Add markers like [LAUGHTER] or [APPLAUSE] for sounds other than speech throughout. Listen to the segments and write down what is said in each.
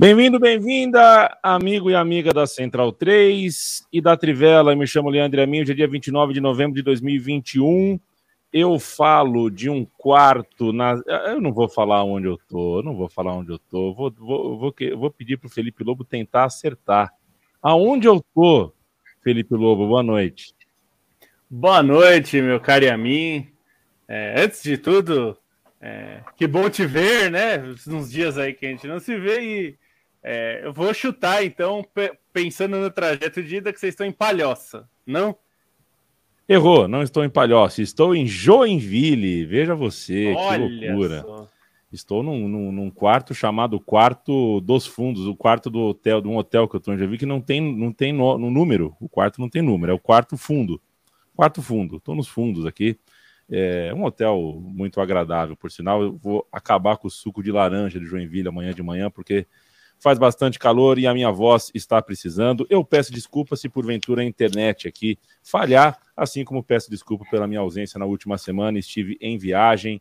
Bem-vindo, bem-vinda, amigo e amiga da Central 3 e da Trivela. Me chamo Leandro Amin, hoje é dia 29 de novembro de 2021. Eu falo de um quarto na. Eu não vou falar onde eu tô, não vou falar onde eu tô. Vou, vou, vou, vou pedir para o Felipe Lobo tentar acertar. Aonde eu tô, Felipe Lobo? Boa noite. Boa noite, meu caro a mim. É, antes de tudo, é, que bom te ver, né? Nos dias aí que a gente não se vê e é, eu vou chutar, então, pensando no trajeto de ida, que vocês estão em Palhoça, não? Errou, não estou em Palhoça, estou em Joinville. Veja você, Olha que loucura. Só. Estou num, num, num, quarto chamado Quarto dos Fundos, o quarto do hotel, de um hotel que eu estou em Joinville, que não tem, não tem no, no, número. O quarto não tem número, é o quarto fundo. Quarto fundo, estou nos fundos aqui. É um hotel muito agradável, por sinal. Eu vou acabar com o suco de laranja de Joinville amanhã de manhã, porque faz bastante calor e a minha voz está precisando. Eu peço desculpa se porventura a internet aqui falhar, assim como peço desculpa pela minha ausência na última semana, estive em viagem.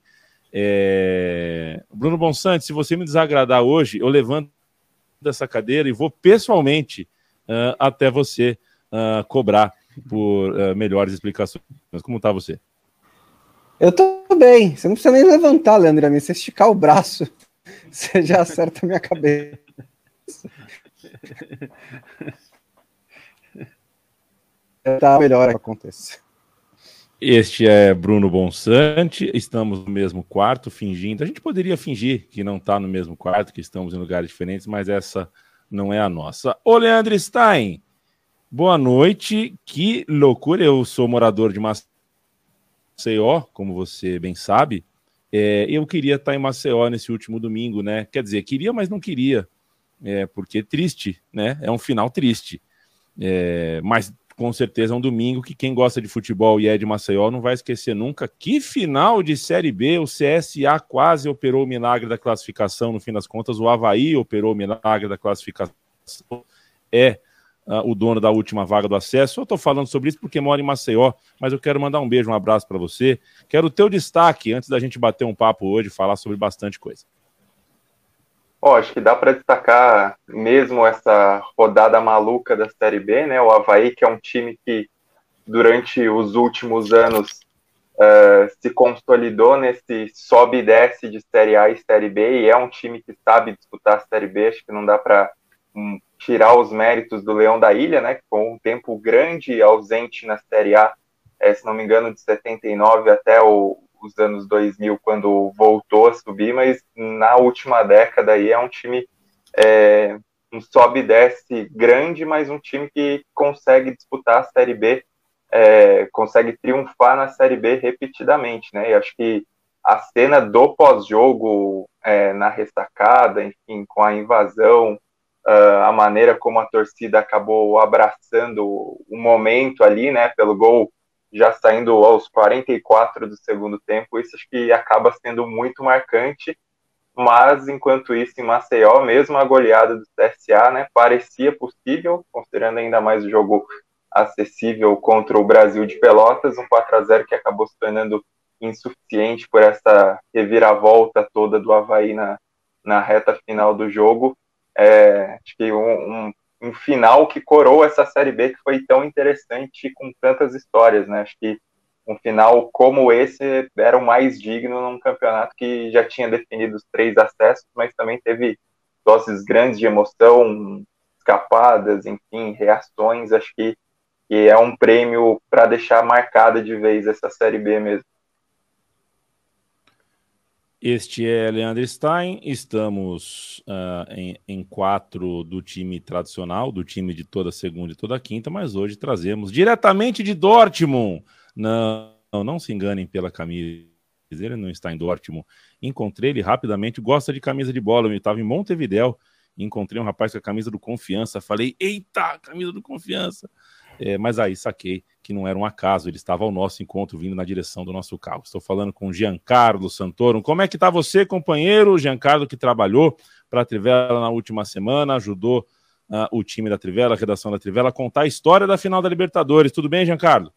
É... Bruno Bonsante, se você me desagradar hoje, eu levanto dessa cadeira e vou pessoalmente uh, até você uh, cobrar por uh, melhores explicações. Mas como está você? Eu tô bem. Você não precisa nem levantar, Leandro. Você esticar o braço, [LAUGHS] você já acerta a minha cabeça. Tá melhor que aconteça. Este é Bruno Bonsante, estamos no mesmo quarto, fingindo. A gente poderia fingir que não está no mesmo quarto, que estamos em lugares diferentes, mas essa não é a nossa. Ô, Leandro Stein, boa noite. Que loucura, eu sou morador de Maceió, como você bem sabe. É, eu queria estar em Maceió nesse último domingo, né? Quer dizer, queria, mas não queria é, porque triste, né? É um final triste. É, mas com certeza é um domingo que quem gosta de futebol e é de Maceió não vai esquecer nunca. Que final de Série B, o CSA quase operou o milagre da classificação, no fim das contas, o Havaí operou o milagre da classificação. É uh, o dono da última vaga do acesso. Eu estou falando sobre isso porque moro em Maceió, mas eu quero mandar um beijo, um abraço para você. Quero o teu destaque antes da gente bater um papo hoje, falar sobre bastante coisa. Oh, acho que dá para destacar mesmo essa rodada maluca da Série B, né? O Havaí, que é um time que durante os últimos anos uh, se consolidou nesse sobe e desce de Série A e Série B, e é um time que sabe disputar a Série B. Acho que não dá para um, tirar os méritos do Leão da Ilha, né? Que foi um tempo grande ausente na Série A, é, se não me engano, de 79 até o, os anos 2000, quando voltou a subir, mas na última década aí é um time é, um sobe e desce grande, mas um time que consegue disputar a Série B, é, consegue triunfar na Série B repetidamente, né? E acho que a cena do pós-jogo é, na ressacada, enfim, com a invasão, uh, a maneira como a torcida acabou abraçando o momento ali, né, pelo gol já saindo aos 44 do segundo tempo, isso acho que acaba sendo muito marcante. Mas enquanto isso, em Maceió, mesmo a goleada do CSA, né, parecia possível, considerando ainda mais o jogo acessível contra o Brasil de Pelotas, um 4 a 0 que acabou se tornando insuficiente por essa reviravolta toda do Havaí na, na reta final do jogo. É, acho que um, um um final que coroa essa Série B que foi tão interessante com tantas histórias, né? Acho que um final como esse era o mais digno num campeonato que já tinha definido os três acessos, mas também teve doses grandes de emoção, escapadas, enfim, reações. Acho que, que é um prêmio para deixar marcada de vez essa Série B mesmo. Este é Leandro Stein. Estamos uh, em, em, quatro do time tradicional, do time de toda segunda e toda quinta, mas hoje trazemos diretamente de Dortmund. Não, não se enganem pela camisa. Ele não está em Dortmund. Encontrei ele rapidamente. Gosta de camisa de bola. Eu estava em Montevidéu. Encontrei um rapaz com a camisa do Confiança. Falei, eita, camisa do Confiança. É, mas aí saquei que não era um acaso, ele estava ao nosso encontro vindo na direção do nosso carro. Estou falando com Giancarlo Santoro. Como é que está você, companheiro? Giancarlo que trabalhou para a Trivela na última semana, ajudou uh, o time da Trivela, a redação da Trivela, a contar a história da final da Libertadores. Tudo bem, Giancarlo?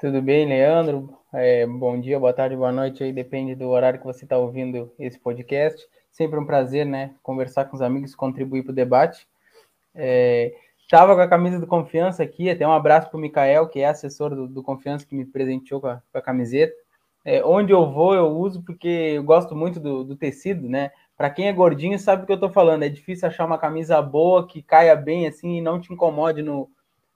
Tudo bem, Leandro. É, bom dia, boa tarde, boa noite aí, depende do horário que você está ouvindo esse podcast. Sempre um prazer, né? Conversar com os amigos, contribuir para o debate. É, tava com a camisa do Confiança aqui, até um abraço para o Mikael, que é assessor do, do, Confiança, que me presenteou com a, com a camiseta. É, onde eu vou, eu uso porque eu gosto muito do, do tecido, né? Para quem é gordinho, sabe o que eu estou falando. É difícil achar uma camisa boa que caia bem assim e não te incomode no,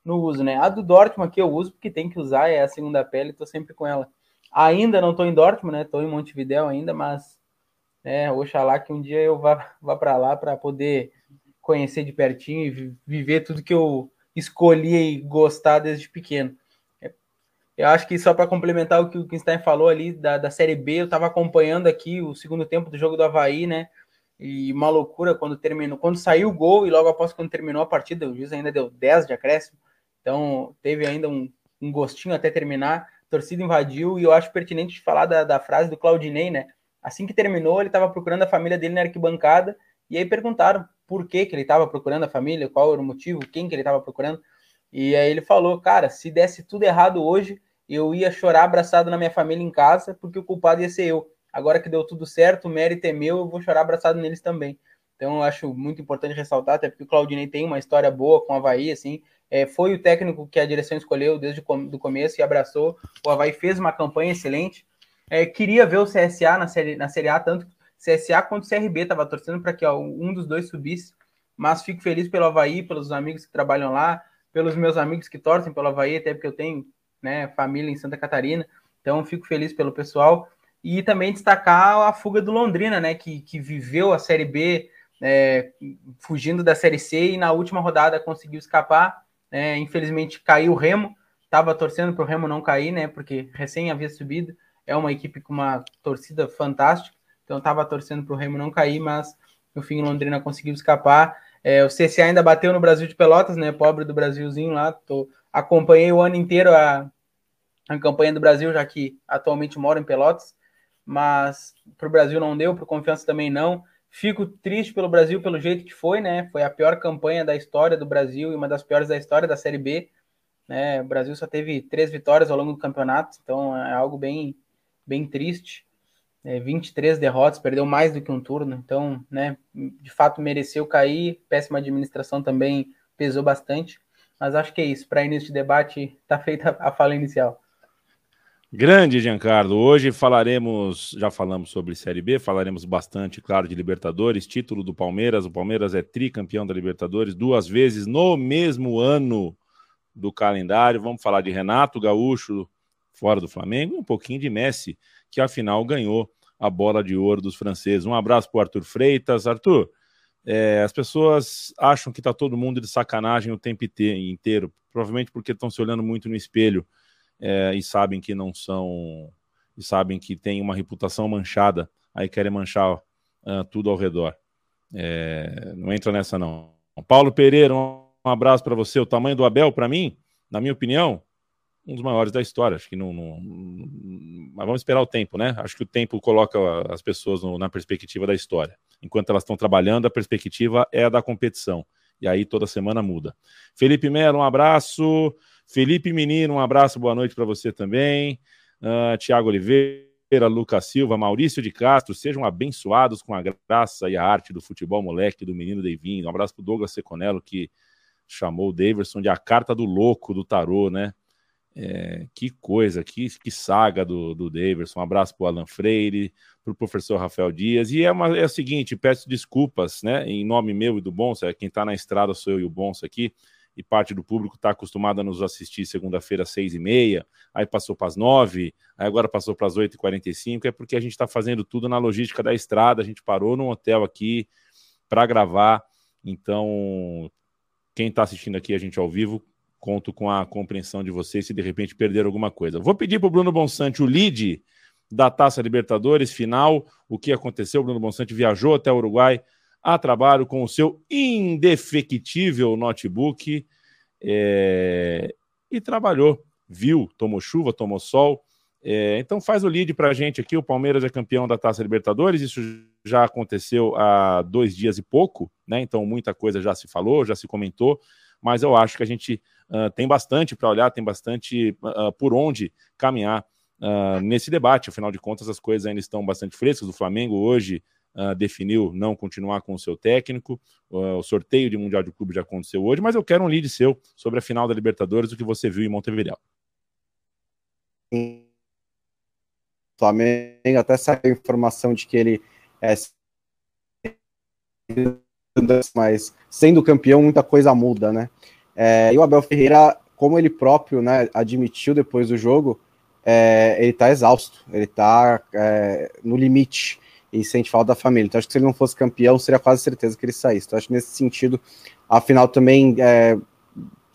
no uso, né? A do Dortmund aqui eu uso porque tem que usar, é a segunda pele, estou sempre com ela. Ainda não estou em Dortmund, né? Estou em Montevidéu ainda, mas é, oxalá que um dia eu vá, vá para lá para poder conhecer de pertinho e viver tudo que eu escolhi e gostar desde pequeno. É, eu acho que só para complementar o que o Kinstein falou ali da, da Série B, eu estava acompanhando aqui o segundo tempo do jogo do Havaí, né? E uma loucura quando terminou, quando saiu o gol e logo após quando terminou a partida, o juiz ainda deu 10 de acréscimo, então teve ainda um, um gostinho até terminar, a torcida invadiu e eu acho pertinente falar da, da frase do Claudinei, né? Assim que terminou, ele estava procurando a família dele na arquibancada e aí perguntaram por que, que ele estava procurando a família, qual era o motivo, quem que ele estava procurando. E aí ele falou, cara, se desse tudo errado hoje, eu ia chorar abraçado na minha família em casa, porque o culpado ia ser eu. Agora que deu tudo certo, o mérito é meu, eu vou chorar abraçado neles também. Então eu acho muito importante ressaltar, até porque o Claudinei tem uma história boa com o Havaí, assim, é, foi o técnico que a direção escolheu desde o começo e abraçou. O Havaí fez uma campanha excelente, é, queria ver o CSA na série, na série A, tanto CSA quanto CRB, estava torcendo para que ó, um dos dois subisse, mas fico feliz pelo Havaí, pelos amigos que trabalham lá, pelos meus amigos que torcem pelo Havaí, até porque eu tenho né, família em Santa Catarina, então fico feliz pelo pessoal. E também destacar a fuga do Londrina, né, que, que viveu a Série B é, fugindo da Série C e na última rodada conseguiu escapar. É, infelizmente caiu o Remo, estava torcendo para o Remo não cair, né, porque recém havia subido. É uma equipe com uma torcida fantástica, então estava torcendo para o Remo não cair, mas no fim Londrina conseguiu escapar. É, o CCA ainda bateu no Brasil de Pelotas, né? Pobre do Brasilzinho lá. Tô, acompanhei o ano inteiro a, a campanha do Brasil, já que atualmente moro em Pelotas, mas para o Brasil não deu, para Confiança também não. Fico triste pelo Brasil pelo jeito que foi, né? Foi a pior campanha da história do Brasil e uma das piores da história da Série B. Né? O Brasil só teve três vitórias ao longo do campeonato, então é algo bem, bem triste. É, 23 derrotas, perdeu mais do que um turno, então, né, de fato mereceu cair. Péssima administração também pesou bastante, mas acho que é isso. Para início de debate, está feita a fala inicial. Grande, Giancarlo. Hoje falaremos, já falamos sobre Série B, falaremos bastante, claro, de Libertadores, título do Palmeiras. O Palmeiras é tricampeão da Libertadores duas vezes no mesmo ano do calendário. Vamos falar de Renato Gaúcho, fora do Flamengo, um pouquinho de Messi, que afinal ganhou a bola de ouro dos franceses. Um abraço para o Arthur Freitas. Arthur, é, as pessoas acham que está todo mundo de sacanagem o tempo inteiro, provavelmente porque estão se olhando muito no espelho é, e sabem que não são, e sabem que tem uma reputação manchada, aí querem manchar uh, tudo ao redor. É, não entra nessa, não. Paulo Pereira, um abraço para você. O tamanho do Abel, para mim, na minha opinião, um dos maiores da história. Acho que não, não, Mas vamos esperar o tempo, né? Acho que o tempo coloca as pessoas no, na perspectiva da história. Enquanto elas estão trabalhando, a perspectiva é a da competição. E aí toda semana muda. Felipe Melo, um abraço. Felipe Menino, um abraço, boa noite para você também. Uh, Tiago Oliveira, Lucas Silva, Maurício de Castro, sejam abençoados com a graça e a arte do futebol moleque do menino Devinho. Um abraço para Douglas Seconello, que chamou o Daverson de a carta do louco do tarô, né? É, que coisa, que, que saga do, do Davidson. Um abraço para o Alan Freire, para o professor Rafael Dias. E é, uma, é o seguinte: peço desculpas, né, em nome meu e do Bonsa. Quem está na estrada sou eu e o Bonsa aqui. E parte do público está acostumado a nos assistir segunda-feira às seis e meia, aí passou para as nove, aí agora passou para as oito e quarenta e cinco. É porque a gente está fazendo tudo na logística da estrada. A gente parou num hotel aqui para gravar. Então, quem está assistindo aqui a gente ao vivo, Conto com a compreensão de vocês se de repente perder alguma coisa. Vou pedir para o Bruno Bonsante o lead da Taça Libertadores final. O que aconteceu? O Bruno Bonsante viajou até o Uruguai a trabalho com o seu indefectível notebook é... e trabalhou. Viu, tomou chuva, tomou sol. É... então faz o lead para a gente aqui. O Palmeiras é campeão da Taça Libertadores. Isso já aconteceu há dois dias e pouco, né? Então muita coisa já se falou, já se comentou. Mas eu acho que a gente uh, tem bastante para olhar, tem bastante uh, por onde caminhar uh, nesse debate. Afinal de contas, as coisas ainda estão bastante frescas. O Flamengo hoje definiu não continuar com o seu técnico. O sorteio de Mundial de Clube já aconteceu hoje, mas eu quero um lead seu sobre a final da Libertadores, o que você viu em Montevideo. Flamengo até saiu a informação de que ele é mas sendo campeão muita coisa muda, né? É, e o Abel Ferreira, como ele próprio né, admitiu depois do jogo, é, ele tá exausto, ele tá é, no limite e sente falta da família. Então acho que se ele não fosse campeão, seria quase certeza que ele saísse. Então acho que nesse sentido, a final também é,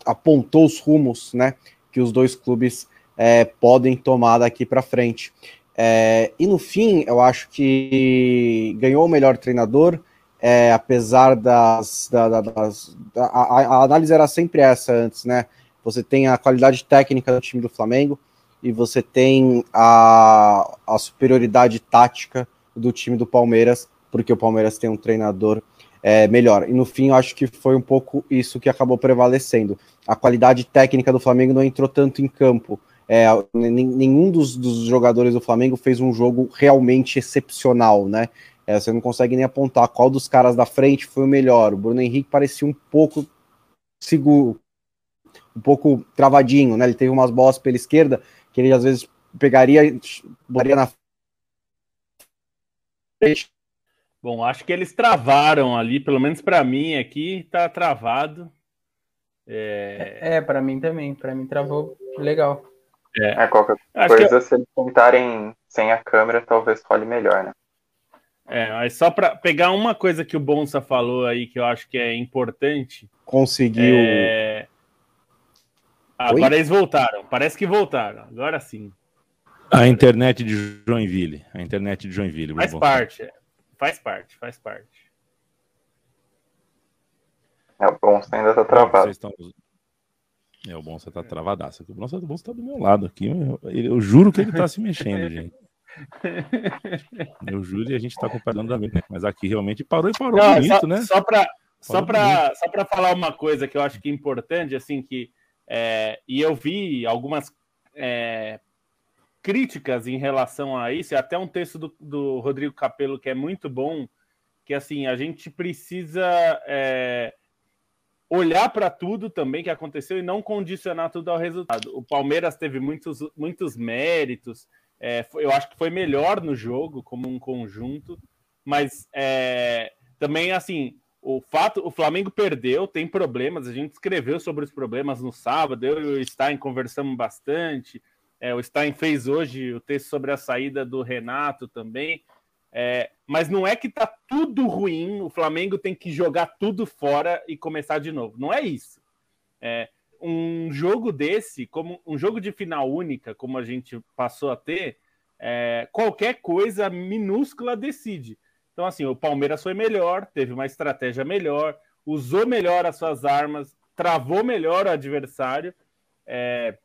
apontou os rumos, né, que os dois clubes é, podem tomar daqui para frente. É, e no fim, eu acho que ganhou o melhor treinador, é, apesar das. Da, das a, a, a, análise era sempre essa antes, né? Você tem a qualidade técnica do time do Flamengo e você tem a, a superioridade tática do time do Palmeiras, porque o Palmeiras tem um treinador é, melhor. E no fim, eu acho que foi um pouco isso que acabou prevalecendo. A qualidade técnica do Flamengo não entrou tanto em campo. É, nenhum dos, dos, jogadores do Flamengo fez um jogo realmente excepcional, né? É, você não consegue nem apontar qual dos caras da frente foi o melhor. O Bruno Henrique parecia um pouco seguro, um pouco travadinho, né? Ele teve umas bolas pela esquerda que ele às vezes pegaria, botaria na frente. Bom, acho que eles travaram ali, pelo menos para mim aqui tá travado. É, é para mim também, para mim travou legal. É, é qualquer coisa, que... se eles tentarem sem a câmera, talvez fale melhor, né? É, mas só para pegar uma coisa que o Bonsa falou aí que eu acho que é importante. Conseguiu. É... Ah, agora eles voltaram. Parece que voltaram. Agora sim. A internet de Joinville. A internet de Joinville. Faz parte. É. Faz parte, faz parte. É, o Bonsa ainda tá travado. Estão... É, o Bonsa tá travadaço. O Bonsa, o Bonsa tá do meu lado aqui. Eu, eu juro que ele tá se mexendo, [LAUGHS] gente. [LAUGHS] Eu juro e a gente está acompanhando também, né? Mas aqui realmente parou e parou Não, bonito, só, né? Só para só para só para falar uma coisa que eu acho que é importante, assim, que é, e eu vi algumas é, críticas em relação a isso, até um texto do, do Rodrigo Capello que é muito bom, que assim a gente precisa é, olhar para tudo também que aconteceu e não condicionar tudo ao resultado. O Palmeiras teve muitos, muitos méritos, é, eu acho que foi melhor no jogo como um conjunto, mas é, também assim o fato, o Flamengo perdeu, tem problemas. A gente escreveu sobre os problemas no sábado. Eu e o Stein conversamos bastante. É, o Stein fez hoje o texto sobre a saída do Renato também. É, mas não é que tá tudo ruim, o Flamengo tem que jogar tudo fora e começar de novo. Não é isso. É, um jogo desse, como um jogo de final única, como a gente passou a ter, é, qualquer coisa minúscula decide. Então, assim, o Palmeiras foi melhor, teve uma estratégia melhor, usou melhor as suas armas, travou melhor o adversário. É,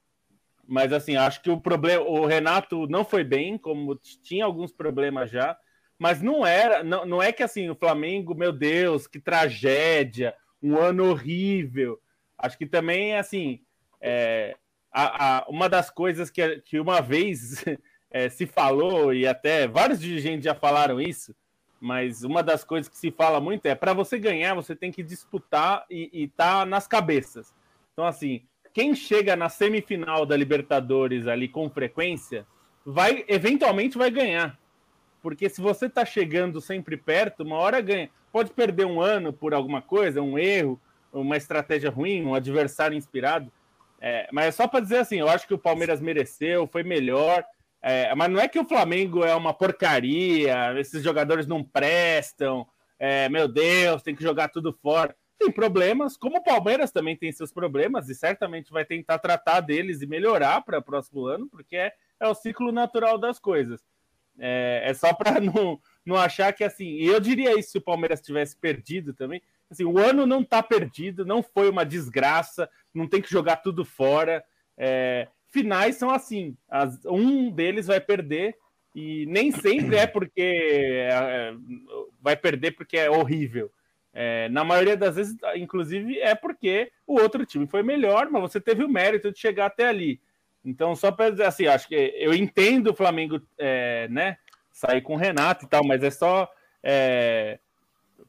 mas, assim, acho que o problema. O Renato não foi bem, como tinha alguns problemas já, mas não era. Não, não é que, assim, o Flamengo, meu Deus, que tragédia, um ano horrível. Acho que também, assim, é, a, a, uma das coisas que, que uma vez [LAUGHS] é, se falou, e até vários dirigentes já falaram isso, mas uma das coisas que se fala muito é para você ganhar, você tem que disputar e estar tá nas cabeças. Então, assim, quem chega na semifinal da Libertadores ali com frequência, vai eventualmente vai ganhar. Porque se você está chegando sempre perto, uma hora ganha. Pode perder um ano por alguma coisa, um erro, uma estratégia ruim, um adversário inspirado. É, mas é só para dizer assim, eu acho que o Palmeiras mereceu, foi melhor. É, mas não é que o Flamengo é uma porcaria, esses jogadores não prestam, é, meu Deus, tem que jogar tudo fora. Tem problemas, como o Palmeiras também tem seus problemas, e certamente vai tentar tratar deles e melhorar para o próximo ano, porque é, é o ciclo natural das coisas. É, é só para [LAUGHS] não, não achar que assim. E eu diria isso se o Palmeiras tivesse perdido também. Assim, o ano não está perdido, não foi uma desgraça, não tem que jogar tudo fora. É, finais são assim: as, um deles vai perder e nem sempre é porque é, vai perder porque é horrível. É, na maioria das vezes, inclusive, é porque o outro time foi melhor, mas você teve o mérito de chegar até ali. Então, só para dizer assim, acho que eu entendo o Flamengo, é, né, sair com o Renato e tal, mas é só É,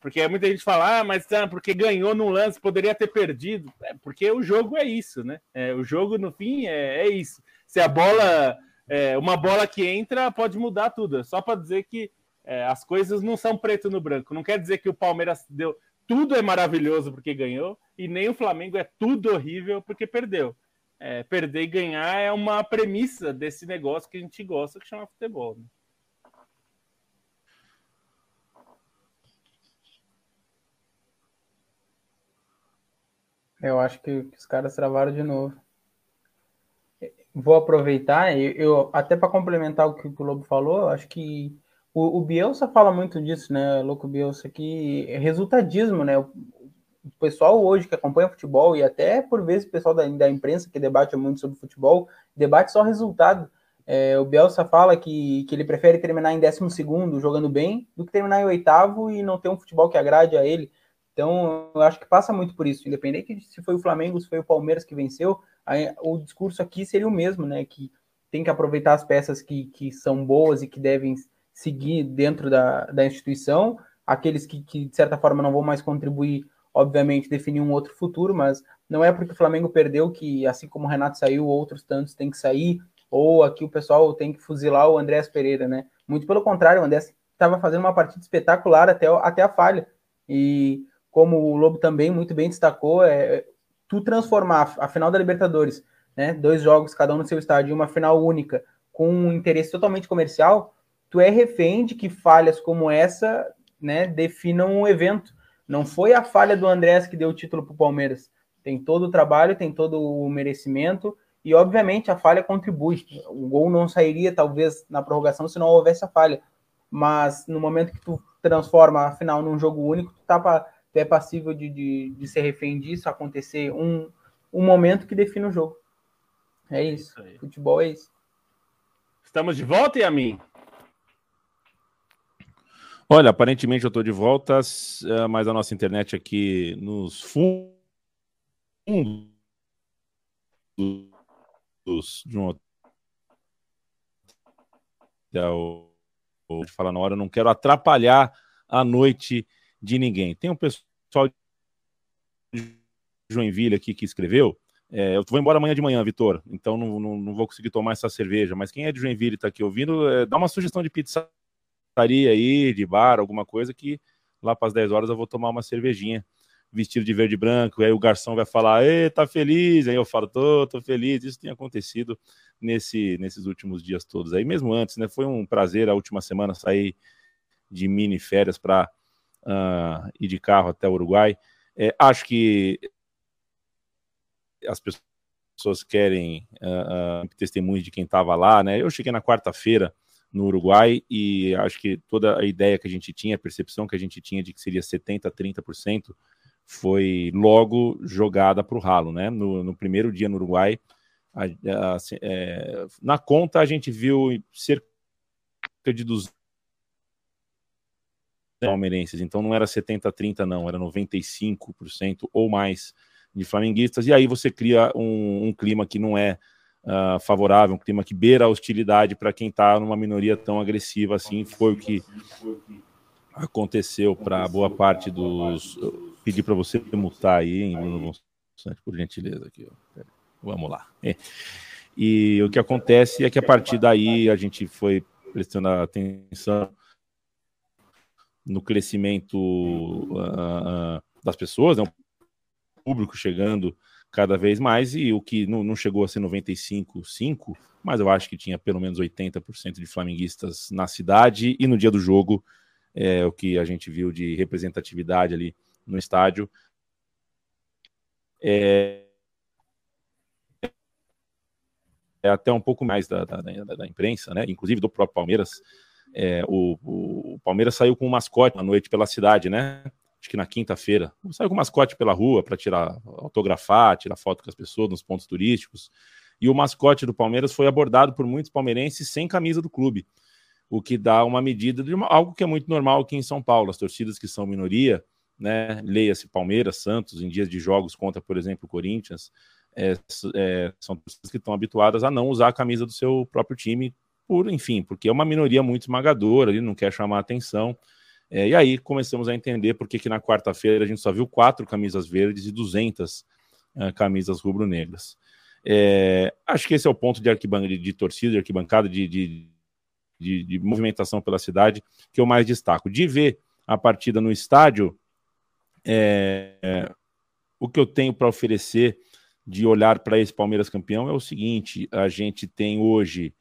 porque muita gente fala, ah, mas ah, porque ganhou num lance, poderia ter perdido. É, porque o jogo é isso, né? É, o jogo, no fim, é, é isso. Se a bola, é, uma bola que entra, pode mudar tudo. É só para dizer que é, as coisas não são preto no branco. Não quer dizer que o Palmeiras deu tudo é maravilhoso porque ganhou, e nem o Flamengo é tudo horrível porque perdeu. É, perder e ganhar é uma premissa desse negócio que a gente gosta, que chama futebol. Né? Eu acho que, os caras travaram de novo. Vou aproveitar, eu, eu até para complementar o que o Lobo falou, acho que o, o Bielsa fala muito disso, né? Louco Bielsa, que é resultadismo, né? O, o pessoal hoje que acompanha futebol e até por vezes o pessoal da, da imprensa que debate muito sobre futebol, debate só resultado. É, o Bielsa fala que, que ele prefere terminar em 12 jogando bem do que terminar em oitavo e não ter um futebol que agrade a ele. Então, eu acho que passa muito por isso. Independente de se foi o Flamengo, se foi o Palmeiras que venceu, aí, o discurso aqui seria o mesmo, né? Que tem que aproveitar as peças que, que são boas e que devem seguir dentro da, da instituição. Aqueles que, que, de certa forma, não vão mais contribuir, obviamente, definir um outro futuro, mas não é porque o Flamengo perdeu que, assim como o Renato saiu, outros tantos têm que sair, ou aqui o pessoal tem que fuzilar o Andrés Pereira, né? Muito pelo contrário, o Andrés estava fazendo uma partida espetacular até, até a falha. E como o Lobo também muito bem destacou, é tu transformar a final da Libertadores, né, dois jogos, cada um no seu estádio, uma final única, com um interesse totalmente comercial, tu é refém de que falhas como essa, né, definam o evento. Não foi a falha do Andrés que deu o título para o Palmeiras. Tem todo o trabalho, tem todo o merecimento e, obviamente, a falha contribui. O gol não sairia, talvez, na prorrogação se não houvesse a falha. Mas no momento que tu transforma a final num jogo único, tu tá é passível de, de, de, ser refém disso, acontecer um, um momento que define o jogo. É isso. isso Futebol é isso. Estamos de volta, e a mim. Olha, aparentemente eu estou de volta, eh, mas a nossa internet aqui nos fundos de um hotel, falar na hora, eu não quero atrapalhar a noite de ninguém. Tem um pessoal de Joinville aqui que escreveu. É, eu vou embora amanhã de manhã, Vitor, então não, não, não, vou conseguir tomar essa cerveja. Mas quem é de Joinville e está aqui ouvindo, é, dá uma sugestão de pizzaria aí, de bar, alguma coisa que lá para as 10 horas eu vou tomar uma cervejinha vestido de verde e branco, aí o garçom vai falar, Ê, tá feliz? Aí eu falo, tô, tô feliz. Isso tem acontecido nesse, nesses últimos dias todos aí, mesmo antes, né? Foi um prazer a última semana sair de mini férias para uh, ir de carro até o Uruguai. É, acho que as pessoas querem uh, uh, testemunhos de quem estava lá, né? Eu cheguei na quarta-feira no Uruguai e acho que toda a ideia que a gente tinha, a percepção que a gente tinha de que seria 70%, 30%, foi logo jogada para o ralo, né? No, no, primeiro dia no Uruguai, a, a, a, é, na conta a gente viu cerca de 200 palmeirenses. Então não era 70-30, não, era 95% ou mais de flamenguistas. E aí você cria um, um clima que não é uh, favorável, um clima que beira a hostilidade para quem está numa minoria tão agressiva assim. Foi o que aconteceu para boa parte dos. Pedir para você mutar aí, hein, Bruno por gentileza. Aqui, Vamos lá. É. E o que acontece é que a partir daí a gente foi prestando atenção no crescimento uh, das pessoas, né? o público chegando cada vez mais, e o que não, não chegou a ser 95,5, mas eu acho que tinha pelo menos 80% de flamenguistas na cidade, e no dia do jogo, é, o que a gente viu de representatividade ali no estádio. É, é até um pouco mais da, da, da, da imprensa, né? inclusive do próprio Palmeiras, é, o, o, Palmeiras saiu com um mascote à noite pela cidade, né? Acho que na quinta-feira. Saiu com um mascote pela rua para tirar, autografar, tirar foto com as pessoas nos pontos turísticos. E o mascote do Palmeiras foi abordado por muitos palmeirenses sem camisa do clube, o que dá uma medida de uma, algo que é muito normal aqui em São Paulo. As torcidas que são minoria, né? Leia-se Palmeiras, Santos, em dias de jogos contra, por exemplo, o Corinthians, é, é, são torcidas que estão habituadas a não usar a camisa do seu próprio time por, enfim, porque é uma minoria muito esmagadora, ele não quer chamar atenção. É, e aí começamos a entender por que, na quarta-feira a gente só viu quatro camisas verdes e 200 uh, camisas rubro-negras. É, acho que esse é o ponto de arquibancada, de, de torcida, de arquibancada, de, de, de, de, movimentação pela cidade que eu mais destaco. De ver a partida no estádio, é, o que eu tenho para oferecer de olhar para esse Palmeiras campeão é o seguinte: a gente tem hoje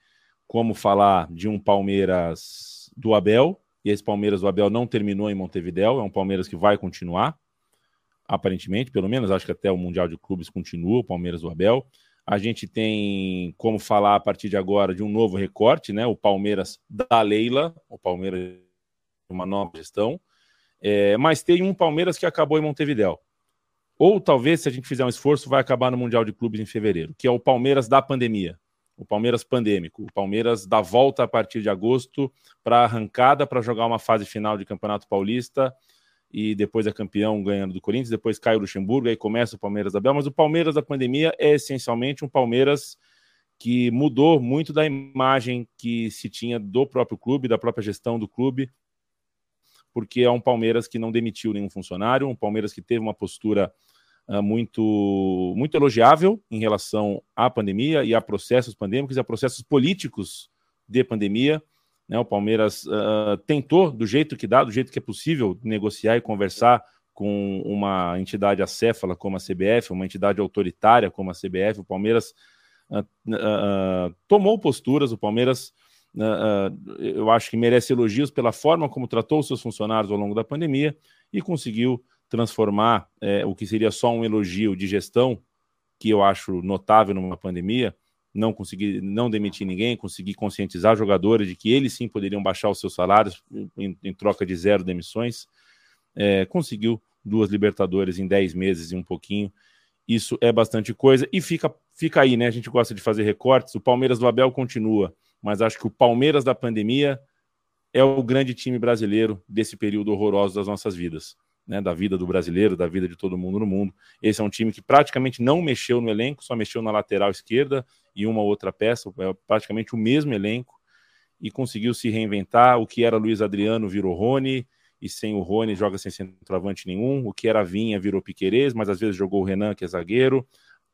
como falar de um Palmeiras do Abel, e esse Palmeiras do Abel não terminou em Montevidéu, é um Palmeiras que vai continuar, aparentemente, pelo menos acho que até o Mundial de Clubes continua, o Palmeiras do Abel. A gente tem como falar a partir de agora de um novo recorte, né? O Palmeiras da Leila, o Palmeiras uma nova gestão, é, mas tem um Palmeiras que acabou em Montevidéu. Ou talvez, se a gente fizer um esforço, vai acabar no Mundial de Clubes em fevereiro, que é o Palmeiras da pandemia, o Palmeiras pandêmico, o Palmeiras da volta a partir de agosto para arrancada para jogar uma fase final de Campeonato Paulista e depois é campeão ganhando do Corinthians, depois cai o Luxemburgo, aí começa o Palmeiras da Bel, mas o Palmeiras da pandemia é essencialmente um Palmeiras que mudou muito da imagem que se tinha do próprio clube, da própria gestão do clube, porque é um Palmeiras que não demitiu nenhum funcionário, um Palmeiras que teve uma postura muito, muito elogiável em relação à pandemia e a processos pandêmicos e a processos políticos de pandemia. Né? O Palmeiras uh, tentou, do jeito que dá, do jeito que é possível, negociar e conversar com uma entidade acéfala como a CBF, uma entidade autoritária como a CBF. O Palmeiras uh, tomou posturas, o Palmeiras uh, eu acho que merece elogios pela forma como tratou seus funcionários ao longo da pandemia e conseguiu transformar é, o que seria só um elogio de gestão, que eu acho notável numa pandemia, não conseguir não demitir ninguém, conseguir conscientizar jogadores de que eles sim poderiam baixar os seus salários em, em troca de zero demissões, é, conseguiu duas Libertadores em dez meses e um pouquinho. Isso é bastante coisa e fica, fica aí, né? A gente gosta de fazer recortes. O Palmeiras do Abel continua mas acho que o Palmeiras da pandemia é o grande time brasileiro desse período horroroso das nossas vidas, né? Da vida do brasileiro, da vida de todo mundo no mundo. Esse é um time que praticamente não mexeu no elenco, só mexeu na lateral esquerda e uma outra peça, é praticamente o mesmo elenco, e conseguiu se reinventar. O que era Luiz Adriano virou Rony, e sem o Rony joga sem centroavante nenhum. O que era Vinha virou Piquerez, mas às vezes jogou o Renan, que é zagueiro.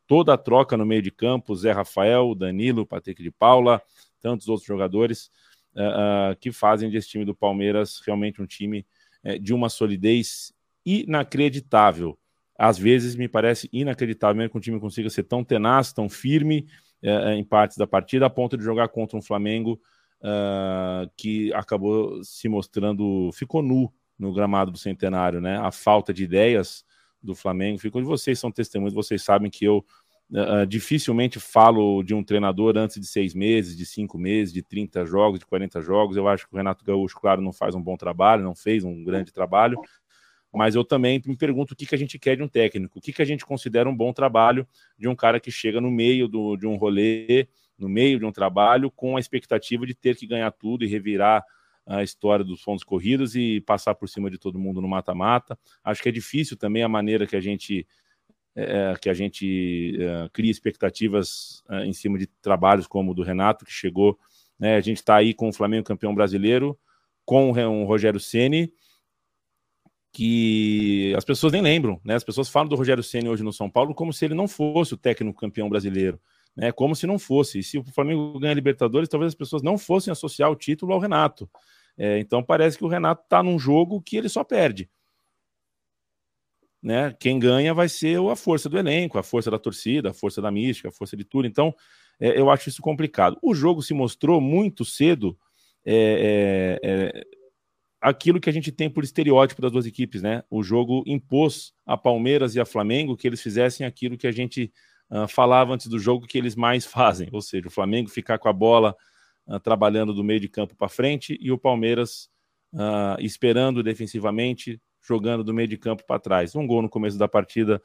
Toda a troca no meio de campo, Zé Rafael, Danilo, Patrick de Paula, tantos outros jogadores uh, uh, que fazem desse time do Palmeiras realmente um time uh, de uma solidez inacreditável. Às vezes me parece inacreditável mesmo que um time consiga ser tão tenaz, tão firme eh, em partes da partida, a ponto de jogar contra um Flamengo que acabou se mostrando, ficou nu no gramado do centenário, né? A falta de ideias do Flamengo ficou. Vocês são testemunhos, vocês sabem que eu Uh, dificilmente falo de um treinador antes de seis meses, de cinco meses, de 30 jogos, de 40 jogos. Eu acho que o Renato Gaúcho, claro, não faz um bom trabalho, não fez um grande trabalho, mas eu também me pergunto o que, que a gente quer de um técnico, o que, que a gente considera um bom trabalho de um cara que chega no meio do, de um rolê, no meio de um trabalho, com a expectativa de ter que ganhar tudo e revirar a história dos pontos corridos e passar por cima de todo mundo no mata-mata. Acho que é difícil também a maneira que a gente é, que a gente é, cria expectativas é, em cima de trabalhos como o do Renato, que chegou. Né, a gente está aí com o Flamengo campeão brasileiro, com o Rogério Ceni, que as pessoas nem lembram, né? As pessoas falam do Rogério Ceni hoje no São Paulo como se ele não fosse o técnico campeão brasileiro, né? Como se não fosse. E se o Flamengo ganha Libertadores, talvez as pessoas não fossem associar o título ao Renato. É, então parece que o Renato está num jogo que ele só perde né? Quem ganha vai ser a força do elenco, a força da torcida, a força da mística, a força de tudo. Então, é, eu acho isso complicado. O jogo se mostrou muito cedo é, é, é, aquilo que a gente tem por estereótipo das duas equipes, né? O jogo impôs a Palmeiras e a Flamengo que eles fizessem aquilo que a gente uh, falava antes do jogo que eles mais [LAUGHS] fazem, ou seja, o Flamengo ficar com a bola uh, trabalhando do meio de campo para frente e o Palmeiras uh, esperando defensivamente, jogando do meio de campo para trás. Um gol no começo da partida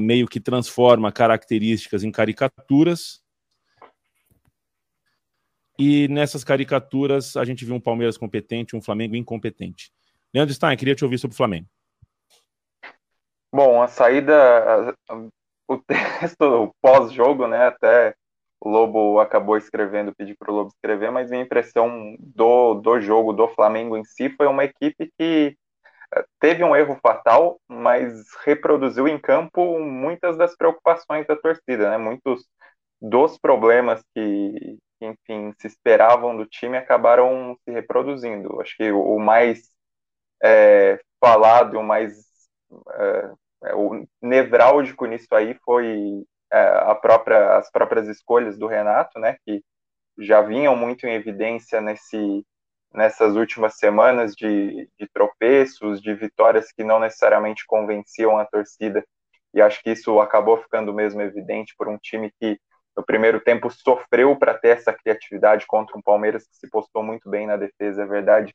meio que transforma características em caricaturas. E nessas caricaturas a gente viu um Palmeiras competente, um Flamengo incompetente. Leandro Stein, queria te ouvir sobre o Flamengo. Bom, a saída, o texto, o pós-jogo, né, até o Lobo acabou escrevendo, pedi para o Lobo escrever, mas minha impressão do, do jogo do Flamengo em si foi uma equipe que eh, teve um erro fatal, mas reproduziu em campo muitas das preocupações da torcida, né? Muitos dos problemas que, enfim, se esperavam do time acabaram se reproduzindo. Acho que o mais é, falado, o mais é, o nevrálgico nisso aí foi é, a própria, as próprias escolhas do Renato, né, que já vinham muito em evidência nesse, nessas últimas semanas de, de tropeços, de vitórias que não necessariamente convenciam a torcida, e acho que isso acabou ficando mesmo evidente por um time que no primeiro tempo sofreu para ter essa criatividade contra um Palmeiras que se postou muito bem na defesa, é verdade,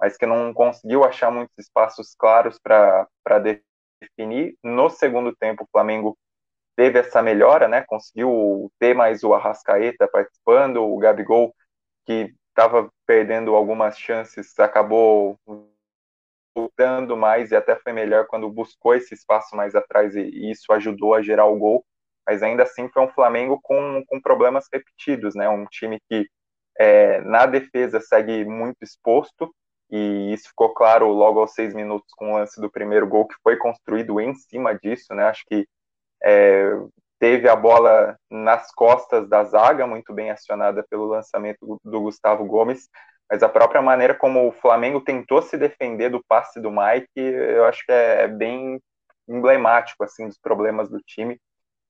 mas que não conseguiu achar muitos espaços claros para definir. No segundo tempo, o Flamengo teve essa melhora, né? Conseguiu ter mais o Arrascaeta participando, o Gabigol, que estava perdendo algumas chances, acabou voltando mais e até foi melhor quando buscou esse espaço mais atrás e, isso ajudou a gerar o gol. Mas ainda assim foi um Flamengo com, com problemas repetidos, né? Um time que é, na defesa segue muito exposto e isso ficou claro logo aos seis minutos com o lance do primeiro gol que foi construído em cima disso, né? Acho que é, teve a bola nas costas da zaga, muito bem acionada pelo lançamento do Gustavo Gomes, mas a própria maneira como o Flamengo tentou se defender do passe do Mike, eu acho que é, é bem emblemático assim dos problemas do time,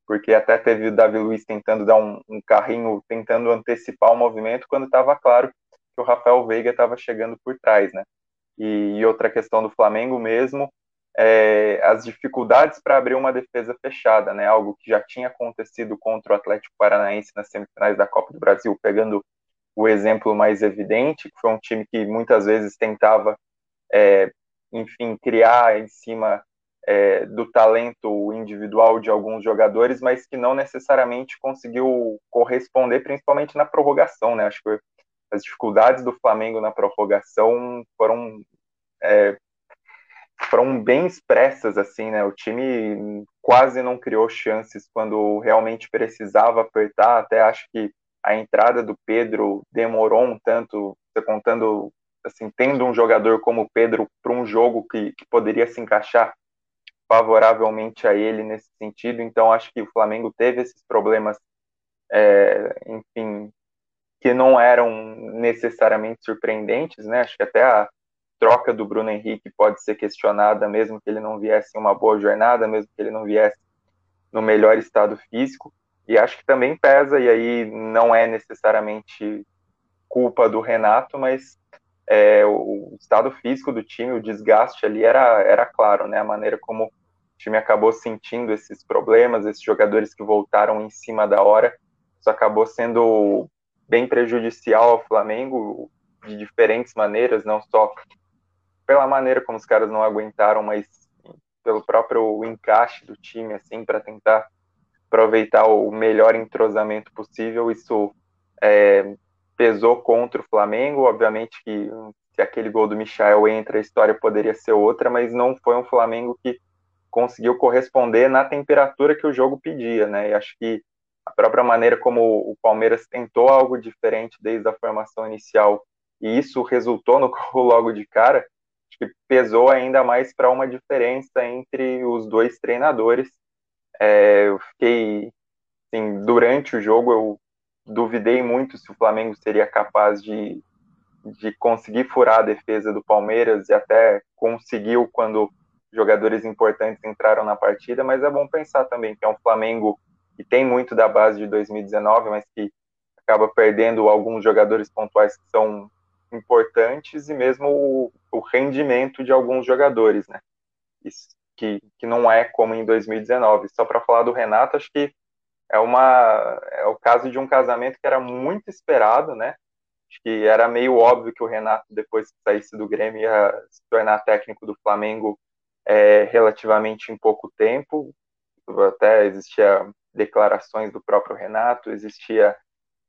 porque até teve o Davi Luiz tentando dar um, um carrinho, tentando antecipar o movimento, quando estava claro que o Rafael Veiga estava chegando por trás, né? E, e outra questão do Flamengo mesmo, é, as dificuldades para abrir uma defesa fechada, né? Algo que já tinha acontecido contra o Atlético Paranaense nas semifinais da Copa do Brasil, pegando o exemplo mais evidente, que foi um time que muitas vezes tentava, é, enfim, criar em cima é, do talento individual de alguns jogadores, mas que não necessariamente conseguiu corresponder, principalmente na prorrogação, né? Acho que as dificuldades do Flamengo na prorrogação foram é, foram bem expressas, assim, né? O time quase não criou chances quando realmente precisava apertar. Até acho que a entrada do Pedro demorou um tanto, contando, assim, tendo um jogador como o Pedro para um jogo que, que poderia se encaixar favoravelmente a ele nesse sentido. Então, acho que o Flamengo teve esses problemas, é, enfim, que não eram necessariamente surpreendentes, né? Acho que até a troca do Bruno Henrique pode ser questionada, mesmo que ele não viesse em uma boa jornada, mesmo que ele não viesse no melhor estado físico. E acho que também pesa, e aí não é necessariamente culpa do Renato, mas é, o estado físico do time, o desgaste ali era, era claro, né? A maneira como o time acabou sentindo esses problemas, esses jogadores que voltaram em cima da hora, isso acabou sendo bem prejudicial ao Flamengo de diferentes maneiras, não só pela maneira como os caras não aguentaram, mas pelo próprio encaixe do time, assim, para tentar aproveitar o melhor entrosamento possível. Isso é, pesou contra o Flamengo. Obviamente que se aquele gol do Michel entra, a história poderia ser outra, mas não foi um Flamengo que conseguiu corresponder na temperatura que o jogo pedia, né? E acho que a própria maneira como o Palmeiras tentou algo diferente desde a formação inicial e isso resultou no [LAUGHS] gol logo de cara, que pesou ainda mais para uma diferença entre os dois treinadores. É, eu fiquei, assim, durante o jogo, eu duvidei muito se o Flamengo seria capaz de, de conseguir furar a defesa do Palmeiras e até conseguiu quando jogadores importantes entraram na partida, mas é bom pensar também que é um Flamengo que tem muito da base de 2019, mas que acaba perdendo alguns jogadores pontuais que são importantes e mesmo o, o rendimento de alguns jogadores, né? Isso, que, que não é como em 2019. Só para falar do Renato, acho que é uma é o caso de um casamento que era muito esperado, né? Acho que era meio óbvio que o Renato, depois que saísse do Grêmio, ia se tornar técnico do Flamengo é, relativamente em pouco tempo. Até existia declarações do próprio Renato, existia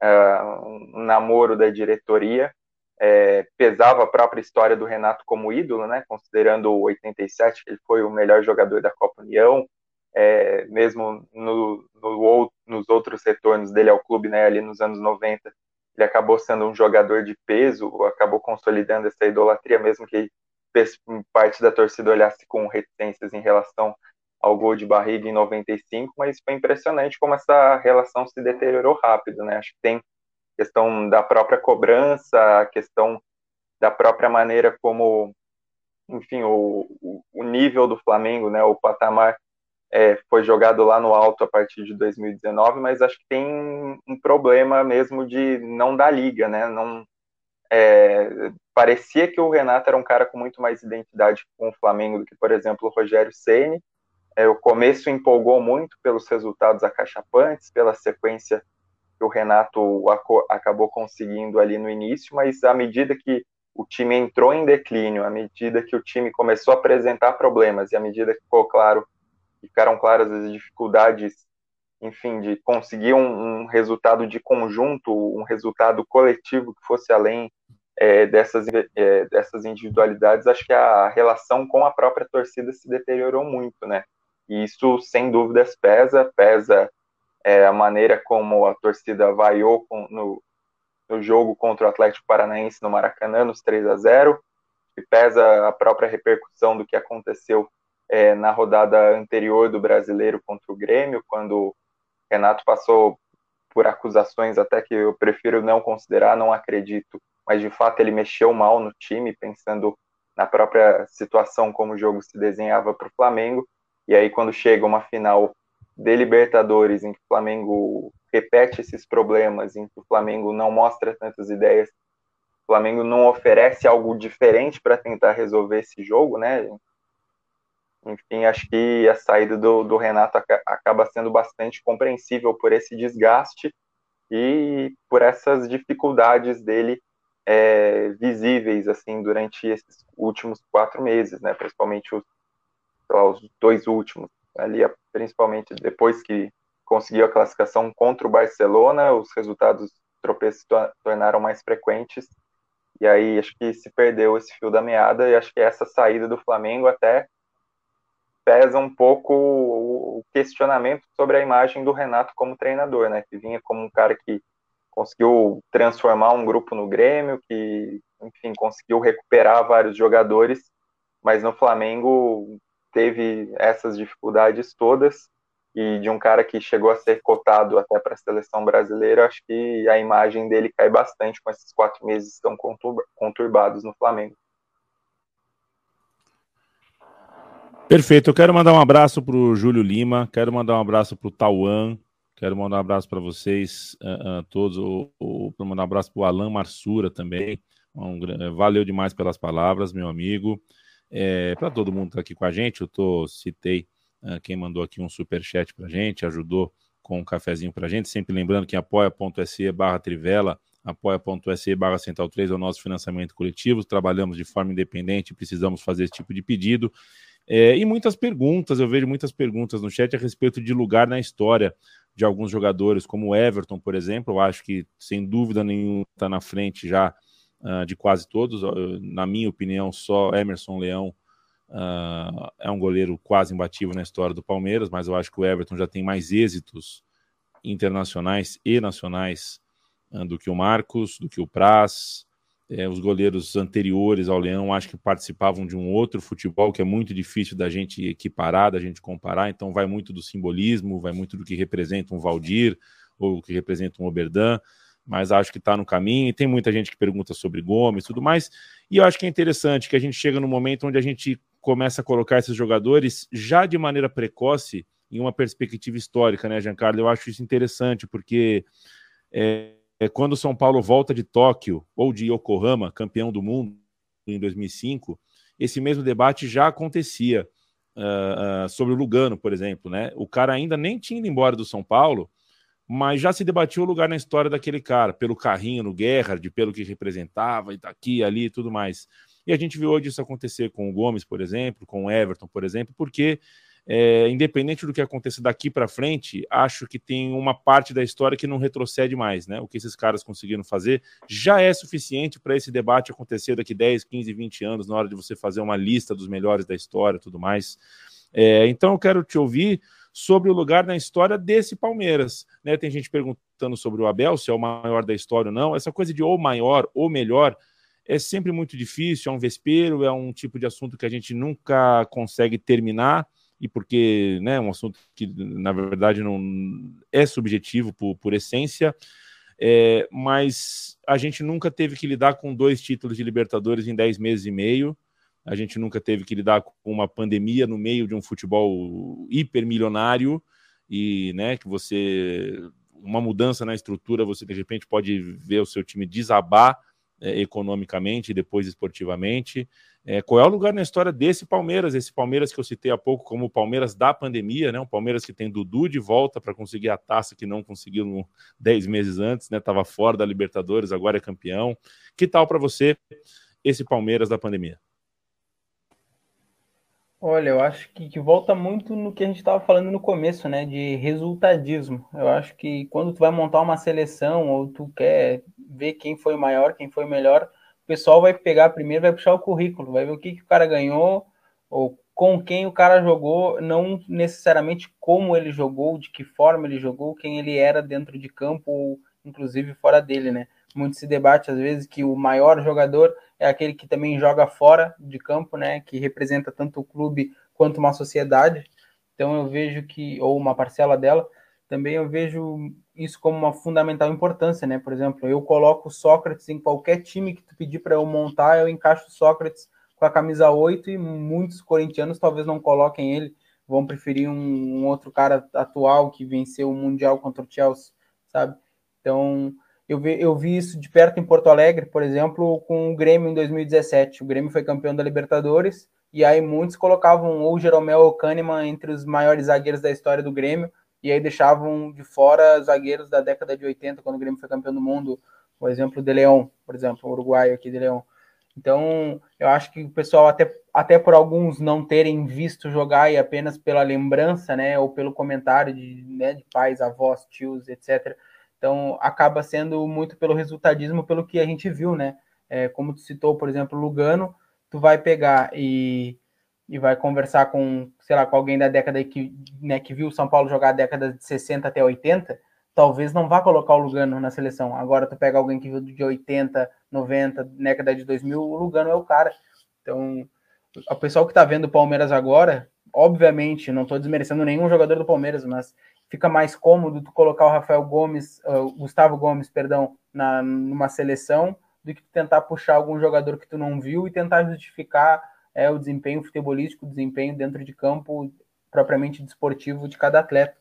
uh, um namoro da diretoria, é, pesava a própria história do Renato como ídolo, né? Considerando o 87, que ele foi o melhor jogador da Copa União, é, mesmo no, no, nos outros retornos dele ao clube, né, ali nos anos 90, ele acabou sendo um jogador de peso, acabou consolidando essa idolatria, mesmo que parte da torcida olhasse com reticências em relação ao gol de barriga em 95, mas foi impressionante como essa relação se deteriorou rápido, né? Acho que tem questão da própria cobrança, a questão da própria maneira como, enfim, o, o nível do Flamengo, né? O patamar é, foi jogado lá no alto a partir de 2019, mas acho que tem um problema mesmo de não dar liga, né? Não é, parecia que o Renato era um cara com muito mais identidade com o Flamengo do que, por exemplo, o Rogério Ceni. É, o começo empolgou muito pelos resultados acachapantes, pela sequência que o Renato acabou conseguindo ali no início, mas à medida que o time entrou em declínio, à medida que o time começou a apresentar problemas e à medida que ficou claro ficaram claras as dificuldades, enfim, de conseguir um, um resultado de conjunto, um resultado coletivo que fosse além é, dessas, é, dessas individualidades, acho que a relação com a própria torcida se deteriorou muito, né? E isso, sem dúvidas, pesa, pesa é, a maneira como a torcida vaiou com, no, no jogo contra o Atlético Paranaense no Maracanã, nos 3 a 0 e pesa a própria repercussão do que aconteceu é, na rodada anterior do brasileiro contra o Grêmio, quando Renato passou por acusações até que eu prefiro não considerar, não acredito, mas de fato ele mexeu mal no time, pensando na própria situação como o jogo se desenhava para o Flamengo. E aí, quando chega uma final de Libertadores, em que o Flamengo repete esses problemas, em que o Flamengo não mostra tantas ideias, o Flamengo não oferece algo diferente para tentar resolver esse jogo, né? Enfim, acho que a saída do, do Renato acaba sendo bastante compreensível por esse desgaste e por essas dificuldades dele é, visíveis assim durante esses últimos quatro meses, né? Principalmente os, lá, os dois últimos, ali principalmente depois que conseguiu a classificação contra o Barcelona, os resultados tropeços tornaram mais frequentes e aí acho que se perdeu esse fio da meada e acho que essa saída do Flamengo até pesa um pouco o questionamento sobre a imagem do Renato como treinador, né? Que vinha como um cara que conseguiu transformar um grupo no Grêmio, que, enfim, conseguiu recuperar vários jogadores, mas no Flamengo teve essas dificuldades todas e de um cara que chegou a ser cotado até para a seleção brasileira, acho que a imagem dele cai bastante com esses quatro meses tão conturbados no Flamengo. Perfeito. Eu quero mandar um abraço para o Júlio Lima, quero mandar um abraço para o Tauan, quero mandar um abraço para vocês uh, uh, todos, para mandar um abraço para o Alan Marsura também. Um, valeu demais pelas palavras, meu amigo. É, para todo mundo que está aqui com a gente, eu tô, citei uh, quem mandou aqui um super chat para gente, ajudou com um cafezinho para gente. Sempre lembrando que apoia.se barra Trivela, apoia.se barra Central 3 é o nosso financiamento coletivo. Trabalhamos de forma independente, precisamos fazer esse tipo de pedido. É, e muitas perguntas, eu vejo muitas perguntas no chat a respeito de lugar na história de alguns jogadores, como o Everton, por exemplo. Eu acho que, sem dúvida nenhuma, está na frente já uh, de quase todos. Na minha opinião, só Emerson Leão uh, é um goleiro quase imbatível na história do Palmeiras, mas eu acho que o Everton já tem mais êxitos internacionais e nacionais uh, do que o Marcos, do que o Praz. É, os goleiros anteriores ao Leão acho que participavam de um outro futebol que é muito difícil da gente equiparar, da gente comparar, então vai muito do simbolismo, vai muito do que representa um Valdir ou que representa um Oberdan, mas acho que está no caminho. E tem muita gente que pergunta sobre Gomes e tudo mais, e eu acho que é interessante que a gente chega no momento onde a gente começa a colocar esses jogadores já de maneira precoce em uma perspectiva histórica, né, Giancarlo? Eu acho isso interessante, porque. É, é, quando São Paulo volta de Tóquio ou de Yokohama, campeão do mundo em 2005, esse mesmo debate já acontecia uh, uh, sobre o Lugano, por exemplo. Né? O cara ainda nem tinha ido embora do São Paulo, mas já se debatia o lugar na história daquele cara, pelo carrinho no Gerrard, pelo que representava, e daqui, ali e tudo mais. E a gente viu hoje isso acontecer com o Gomes, por exemplo, com o Everton, por exemplo, porque é, independente do que aconteça daqui para frente, acho que tem uma parte da história que não retrocede mais, né? O que esses caras conseguiram fazer já é suficiente para esse debate acontecer daqui 10, 15, 20 anos, na hora de você fazer uma lista dos melhores da história e tudo mais. É, então eu quero te ouvir sobre o lugar na história desse Palmeiras. Né? Tem gente perguntando sobre o Abel, se é o maior da história ou não. Essa coisa de ou maior ou melhor é sempre muito difícil, é um vespeiro, é um tipo de assunto que a gente nunca consegue terminar, e porque né, é um assunto que, na verdade, não é subjetivo por, por essência, é, mas a gente nunca teve que lidar com dois títulos de Libertadores em dez meses e meio, a gente nunca teve que lidar com uma pandemia no meio de um futebol hipermilionário e né, que você uma mudança na estrutura, você de repente pode ver o seu time desabar é, economicamente e depois esportivamente. É, qual é o lugar na história desse Palmeiras? Esse Palmeiras que eu citei há pouco como o Palmeiras da pandemia, né? Um Palmeiras que tem Dudu de volta para conseguir a taça que não conseguiu 10 meses antes, né? Tava fora da Libertadores, agora é campeão. Que tal para você esse Palmeiras da pandemia? Olha, eu acho que, que volta muito no que a gente estava falando no começo, né? De resultadismo. Eu acho que quando tu vai montar uma seleção ou tu quer ver quem foi maior, quem foi melhor, o pessoal vai pegar primeiro, vai puxar o currículo, vai ver o que, que o cara ganhou, ou com quem o cara jogou, não necessariamente como ele jogou, de que forma ele jogou, quem ele era dentro de campo, ou inclusive fora dele, né? Muito se debate às vezes que o maior jogador é aquele que também joga fora de campo, né? Que representa tanto o clube quanto uma sociedade. Então eu vejo que, ou uma parcela dela, também eu vejo isso como uma fundamental importância, né? Por exemplo, eu coloco Sócrates em qualquer time que tu pedir para eu montar, eu encaixo Sócrates com a camisa 8 e muitos corintianos talvez não coloquem ele, vão preferir um, um outro cara atual que venceu o Mundial contra o Chelsea, sabe? Então, eu vi, eu vi isso de perto em Porto Alegre, por exemplo, com o Grêmio em 2017. O Grêmio foi campeão da Libertadores, e aí muitos colocavam ou Jeromel ou Kahneman entre os maiores zagueiros da história do Grêmio, e aí deixavam de fora zagueiros da década de 80, quando o Grêmio foi campeão do mundo, por exemplo, de Leão, por exemplo, o uruguaio aqui de Leão. Então, eu acho que o pessoal, até, até por alguns não terem visto jogar e apenas pela lembrança, né, ou pelo comentário de, né, de pais, avós, tios, etc., então, acaba sendo muito pelo resultadismo, pelo que a gente viu, né? É, como tu citou, por exemplo, Lugano, tu vai pegar e, e vai conversar com, sei lá, com alguém da década que, né, que viu o São Paulo jogar a década de 60 até 80, talvez não vá colocar o Lugano na seleção. Agora tu pega alguém que viu de 80, 90, década de 2000, o Lugano é o cara. Então, o pessoal que tá vendo o Palmeiras agora, obviamente, não estou desmerecendo nenhum jogador do Palmeiras, mas fica mais cômodo tu colocar o Rafael Gomes, uh, Gustavo Gomes, perdão, na, numa seleção, do que tentar puxar algum jogador que tu não viu e tentar justificar é, o desempenho futebolístico, o desempenho dentro de campo propriamente desportivo de cada atleta.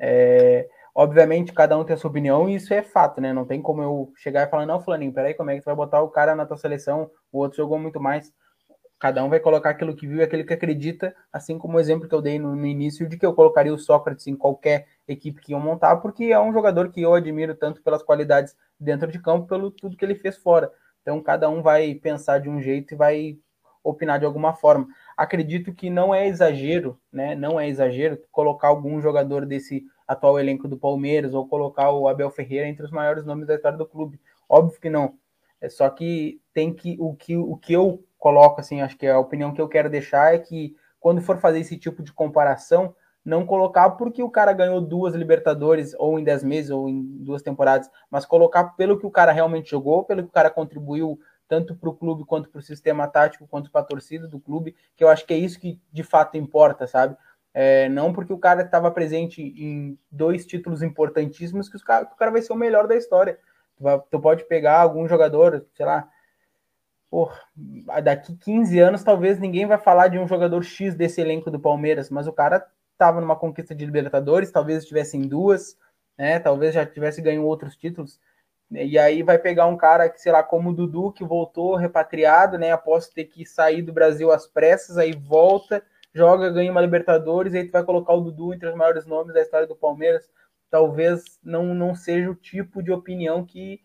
É, obviamente, cada um tem a sua opinião e isso é fato, né? Não tem como eu chegar e falar, não, Flaninho, peraí, como é que tu vai botar o cara na tua seleção? O outro jogou muito mais. Cada um vai colocar aquilo que viu e aquilo que acredita, assim como o exemplo que eu dei no, no início de que eu colocaria o Sócrates em qualquer equipe que iam montar, porque é um jogador que eu admiro tanto pelas qualidades dentro de campo, pelo tudo que ele fez fora. Então cada um vai pensar de um jeito e vai opinar de alguma forma. Acredito que não é exagero, né? Não é exagero colocar algum jogador desse atual elenco do Palmeiras ou colocar o Abel Ferreira entre os maiores nomes da história do clube. Óbvio que não. É só que tem que o que o que eu coloco assim, acho que a opinião que eu quero deixar é que quando for fazer esse tipo de comparação, não colocar porque o cara ganhou duas Libertadores, ou em dez meses, ou em duas temporadas, mas colocar pelo que o cara realmente jogou, pelo que o cara contribuiu tanto para o clube quanto para o sistema tático, quanto para a torcida do clube, que eu acho que é isso que de fato importa, sabe? É, não porque o cara estava presente em dois títulos importantíssimos que, cara, que, o cara vai ser o melhor da história. Tu, vai, tu pode pegar algum jogador, sei lá, por, daqui 15 anos talvez ninguém vai falar de um jogador X desse elenco do Palmeiras, mas o cara estava numa conquista de Libertadores, talvez estivesse em duas, né? Talvez já tivesse ganho outros títulos. E aí vai pegar um cara que, sei lá, como o Dudu, que voltou repatriado, né? Após ter que sair do Brasil às pressas, aí volta, joga, ganha uma Libertadores, aí tu vai colocar o Dudu entre os maiores nomes da história do Palmeiras. Talvez não, não seja o tipo de opinião que,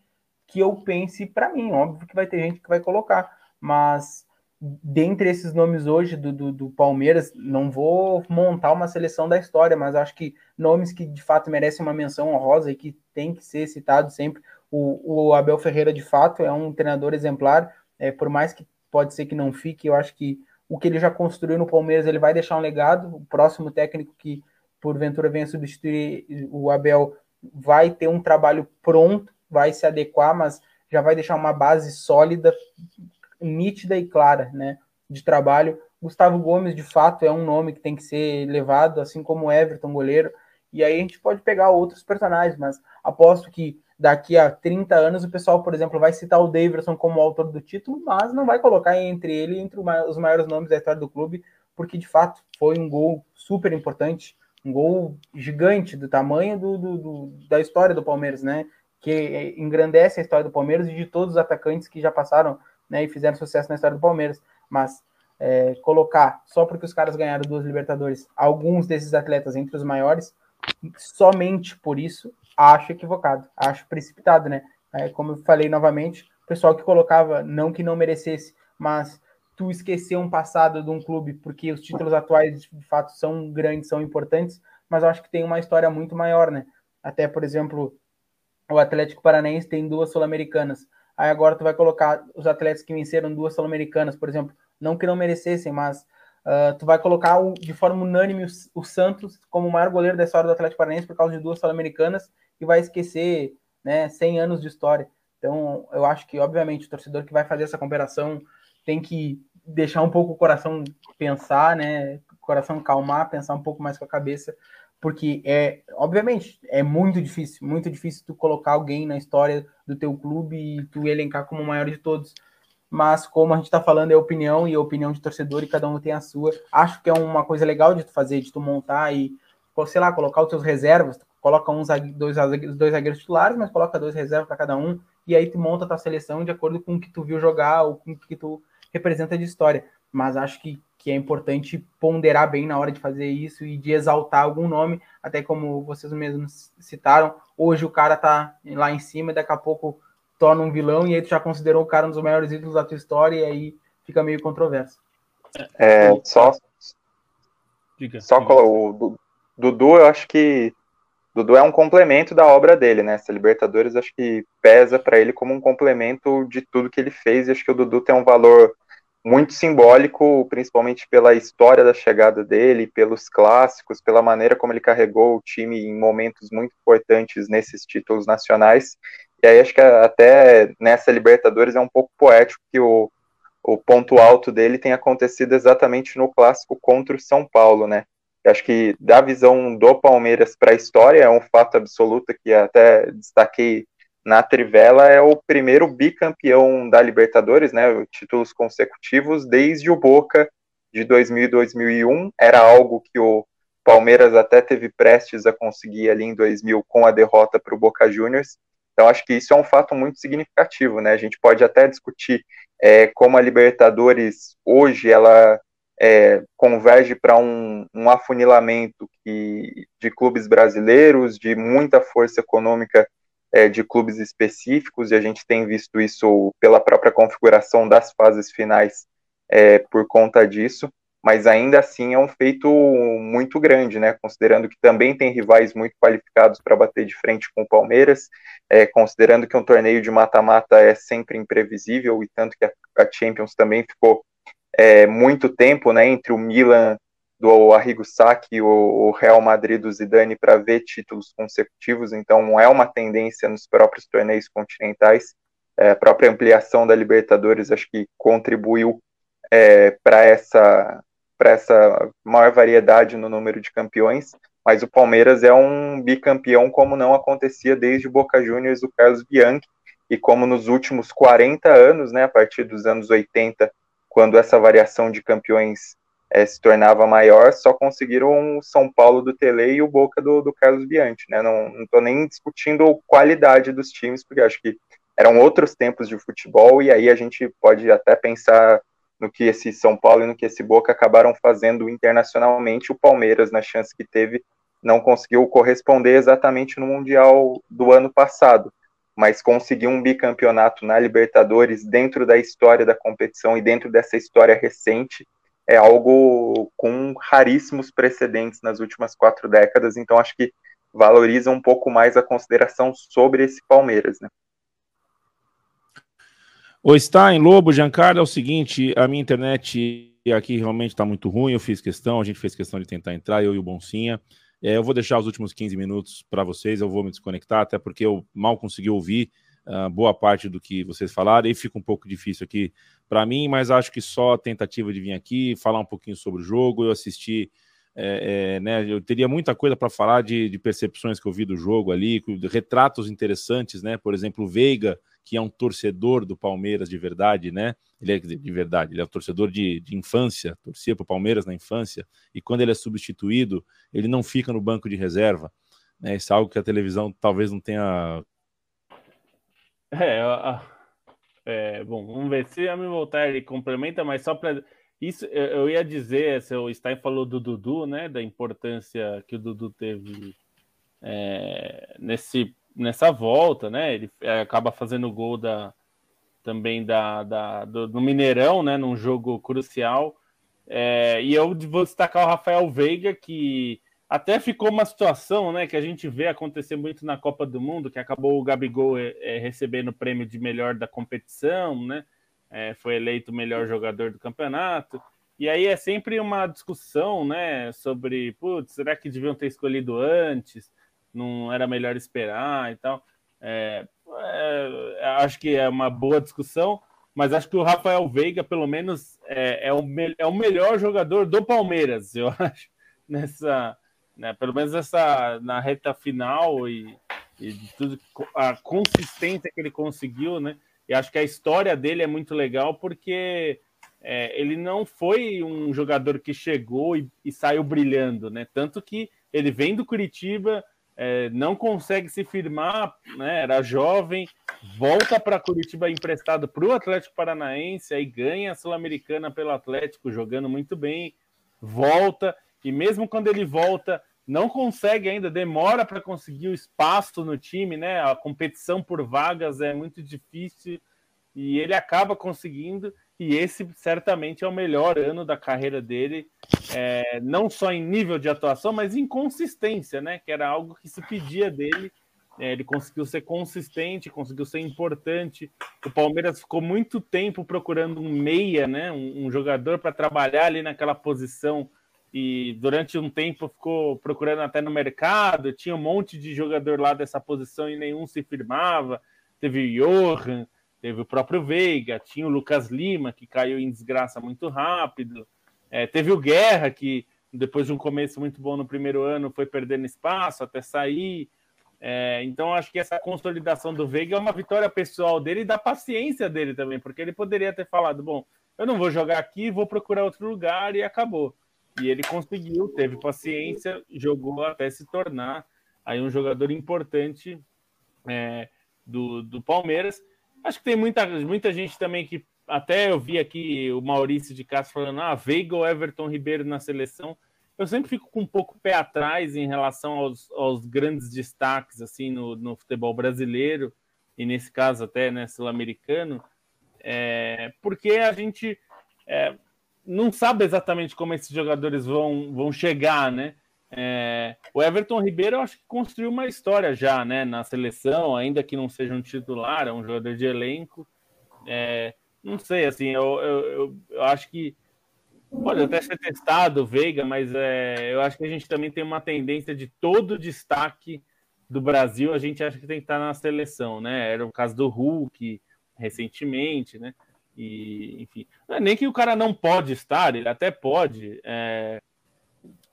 que eu pense para mim. Óbvio que vai ter gente que vai colocar, mas dentre esses nomes hoje do, do, do, Palmeiras, não vou montar uma seleção da história, mas acho que nomes que de fato merecem uma menção honrosa e que tem que ser citado sempre. O, o Abel Ferreira, de fato, é um treinador exemplar, é, por mais que pode ser que não fique, eu acho que o que ele já construiu no Palmeiras, ele vai deixar um legado. O próximo técnico que porventura venha substituir o Abel, vai ter um trabalho pronto, vai se adequar, mas já vai deixar uma base sólida, nítida e clara, né, de trabalho. Gustavo Gomes, de fato, é um nome que tem que ser levado, assim como Everton, goleiro. E aí a gente pode pegar outros personagens, mas aposto que daqui a 30 anos o pessoal, por exemplo, vai citar o Davidson como autor do título, mas não vai colocar entre ele entre os maiores nomes da história do clube, porque de fato foi um gol super importante, um gol gigante do tamanho do, do, do, da história do Palmeiras, né? Que engrandece a história do Palmeiras e de todos os atacantes que já passaram né, e fizeram sucesso na história do Palmeiras. Mas é, colocar só porque os caras ganharam duas Libertadores, alguns desses atletas entre os maiores, somente por isso acho equivocado, acho precipitado, né? É, como eu falei novamente, o pessoal que colocava, não que não merecesse, mas tu esquecer um passado de um clube, porque os títulos atuais de fato são grandes, são importantes, mas eu acho que tem uma história muito maior, né? Até, por exemplo, o Atlético Paranaense tem duas Sul-Americanas. Aí agora tu vai colocar os atletas que venceram duas Sul-Americanas, por exemplo, não que não merecessem, mas Uh, tu vai colocar o, de forma unânime o, o, Santos como o maior goleiro da história do Atlético Paranaense por causa de duas sul-americanas e vai esquecer né, 100 anos de história. Então, eu acho que, obviamente, o torcedor que vai fazer essa comparação tem que deixar um pouco o coração pensar, né? O coração calmar, pensar um pouco mais com a cabeça, porque é, obviamente, é muito difícil, muito difícil tu colocar alguém na história do teu clube e tu elencar como o maior de todos mas como a gente está falando é opinião e opinião de torcedor e cada um tem a sua. Acho que é uma coisa legal de tu fazer, de tu montar e, sei lá, colocar os teus reservas, coloca uns dois, dois zagueiros titulares, mas coloca dois reservas para cada um, e aí tu monta a tua seleção de acordo com o que tu viu jogar ou com o que tu representa de história. Mas acho que, que é importante ponderar bem na hora de fazer isso e de exaltar algum nome, até como vocês mesmos citaram, hoje o cara tá lá em cima e daqui a pouco torna um vilão e aí tu já considerou o cara um dos maiores ídolos da tua história e aí fica meio controverso. É, só diga, só o Dudu, eu acho que Dudu é um complemento da obra dele, né? Essa Libertadores acho que pesa para ele como um complemento de tudo que ele fez e acho que o Dudu tem um valor muito simbólico, principalmente pela história da chegada dele, pelos clássicos, pela maneira como ele carregou o time em momentos muito importantes nesses títulos nacionais. E aí acho que até nessa Libertadores é um pouco poético que o, o ponto alto dele tem acontecido exatamente no clássico contra o São Paulo, né? Acho que da visão do Palmeiras para a história é um fato absoluto que até destaquei na Trivela é o primeiro bicampeão da Libertadores, né? Títulos consecutivos desde o Boca de 2000 e 2001 era algo que o Palmeiras até teve prestes a conseguir ali em 2000 com a derrota para o Boca Juniors então, acho que isso é um fato muito significativo, né? A gente pode até discutir é, como a Libertadores hoje ela é, converge para um, um, afunilamento que, de clubes brasileiros, de muita força econômica é, de clubes específicos, e a gente tem visto isso pela própria configuração das fases finais é, por conta disso mas ainda assim é um feito muito grande, né? Considerando que também tem rivais muito qualificados para bater de frente com o Palmeiras, é, considerando que um torneio de mata-mata é sempre imprevisível e tanto que a, a Champions também ficou é, muito tempo, né? Entre o Milan do Arrigo Sacchi o, Real Madrid do Zidane para ver títulos consecutivos, então não é uma tendência nos próprios torneios continentais. É, a própria ampliação da Libertadores acho que contribuiu é, para essa para essa maior variedade no número de campeões, mas o Palmeiras é um bicampeão como não acontecia desde o Boca Juniors do Carlos Bianchi, e como nos últimos 40 anos, né, a partir dos anos 80, quando essa variação de campeões é, se tornava maior, só conseguiram o São Paulo do Tele e o Boca do, do Carlos Bianchi, né, não estou nem discutindo qualidade dos times, porque acho que eram outros tempos de futebol, e aí a gente pode até pensar no que esse São Paulo e no que esse Boca acabaram fazendo internacionalmente. O Palmeiras, na chance que teve, não conseguiu corresponder exatamente no Mundial do ano passado, mas conseguiu um bicampeonato na Libertadores dentro da história da competição e dentro dessa história recente. É algo com raríssimos precedentes nas últimas quatro décadas, então acho que valoriza um pouco mais a consideração sobre esse Palmeiras, né? O Stein, Lobo, Giancarlo, é o seguinte, a minha internet aqui realmente está muito ruim, eu fiz questão, a gente fez questão de tentar entrar, eu e o Boncinha. É, eu vou deixar os últimos 15 minutos para vocês, eu vou me desconectar, até porque eu mal consegui ouvir uh, boa parte do que vocês falaram, e fica um pouco difícil aqui para mim, mas acho que só a tentativa de vir aqui, falar um pouquinho sobre o jogo, eu assisti. É, é, né, eu teria muita coisa para falar de, de, percepções que eu vi do jogo ali, retratos interessantes, né? Por exemplo, Veiga, que é um torcedor do Palmeiras de verdade, né? Ele é de verdade, ele é um torcedor de, de infância, torcia para o Palmeiras na infância, e quando ele é substituído, ele não fica no banco de reserva. Né? Isso é algo que a televisão talvez não tenha. É, é bom, vamos ver se a me voltar ele complementa, mas só para. Isso eu ia dizer, o Stein falou do Dudu, né? Da importância que o Dudu teve é, nesse, nessa volta, né? Ele acaba fazendo gol da, também da, da, do, do Mineirão, né, num jogo crucial. É, e eu vou destacar o Rafael Veiga, que até ficou uma situação né, que a gente vê acontecer muito na Copa do Mundo, que acabou o Gabigol é, recebendo o prêmio de melhor da competição, né? É, foi eleito o melhor jogador do campeonato. E aí é sempre uma discussão né, sobre, putz, será que deviam ter escolhido antes? Não era melhor esperar e tal. É, acho que é uma boa discussão, mas acho que o Rafael Veiga, pelo menos, é, o, é o melhor jogador do Palmeiras, eu [LAUGHS] acho, nessa, né, pelo menos essa, na reta final e, e tudo, a consistência que ele conseguiu, né? E acho que a história dele é muito legal porque é, ele não foi um jogador que chegou e, e, saiu brilhando, né? Tanto que ele vem do Curitiba, é, não consegue se firmar, né? Era jovem, volta para Curitiba emprestado para o Atlético Paranaense, aí ganha a Sul-Americana pelo Atlético, jogando muito bem, volta, e mesmo quando ele volta, não consegue ainda, demora para conseguir o espaço no time, né? A competição por vagas é muito difícil e ele acaba conseguindo e esse certamente é o melhor ano da carreira dele, é, não só em nível de atuação, mas em consistência, né? Que era algo que se pedia dele. É, ele conseguiu ser consistente, conseguiu ser importante. O Palmeiras ficou muito tempo procurando um meia, né? Um, um jogador para trabalhar ali naquela posição e durante um tempo ficou procurando até no mercado. Tinha um monte de jogador lá dessa posição e nenhum se firmava. Teve o Johan, Teve o próprio Veiga, tinha o Lucas Lima, que caiu em desgraça muito rápido. É, teve o Guerra, que depois de um começo muito bom no primeiro ano, foi perdendo espaço até sair. É, então, acho que essa consolidação do Veiga é uma vitória pessoal dele e da paciência dele também, porque ele poderia ter falado: bom, eu não vou jogar aqui, vou procurar outro lugar e acabou. E ele conseguiu, teve paciência, jogou até se tornar aí um jogador importante é, do, do Palmeiras. Acho que tem muita, muita gente também que até eu vi aqui o Maurício de Castro falando, ah, Veiga ou Everton Ribeiro na seleção. Eu sempre fico com um pouco pé atrás em relação aos, aos grandes destaques assim no, no, futebol brasileiro e nesse caso até né, sul-americano, é, porque a gente é, não sabe exatamente como esses jogadores vão, vão chegar, né? É, o Everton Ribeiro, eu acho que construiu uma história já, né, na seleção, ainda que não seja um titular, é um jogador de elenco. É, não sei, assim, eu, eu, eu, eu, acho que pode até ser testado o Veiga, mas é, eu acho que a gente também tem uma tendência de todo destaque do Brasil, a gente acha que tem que estar na seleção, né? Era o caso do Hulk recentemente, né? E, enfim, não é nem que o cara não pode estar, ele até pode. É,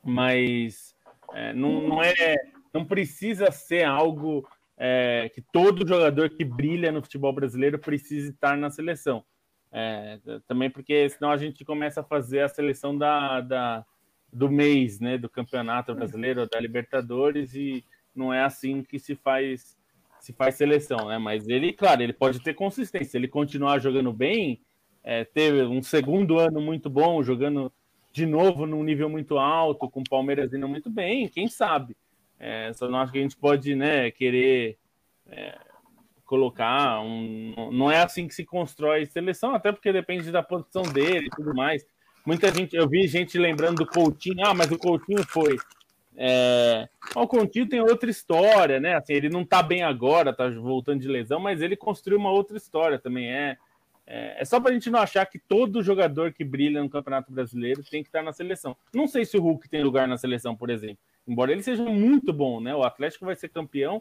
mas é, não, não, é, não precisa ser algo é, que todo jogador que brilha no futebol brasileiro precise estar na seleção. É, também porque senão a gente começa a fazer a seleção da, da, do mês, né, do campeonato brasileiro, da Libertadores, e não é assim que se faz se faz seleção, né? Mas ele, claro, ele pode ter consistência. Ele continuar jogando bem, é, teve um segundo ano muito bom, jogando de novo num nível muito alto, com o Palmeiras indo muito bem, quem sabe? É, só não acho que a gente pode né, querer é, colocar um. Não é assim que se constrói seleção, até porque depende da posição dele e tudo mais. Muita gente, eu vi gente lembrando do Coutinho, ah, mas o Coutinho foi. É... O Coutinho tem outra história, né? Assim, ele não tá bem agora, tá voltando de lesão, mas ele construiu uma outra história também. É, é, é só para a gente não achar que todo jogador que brilha no Campeonato Brasileiro tem que estar na seleção. Não sei se o Hulk tem lugar na seleção, por exemplo. embora ele seja muito bom, né? O Atlético vai ser campeão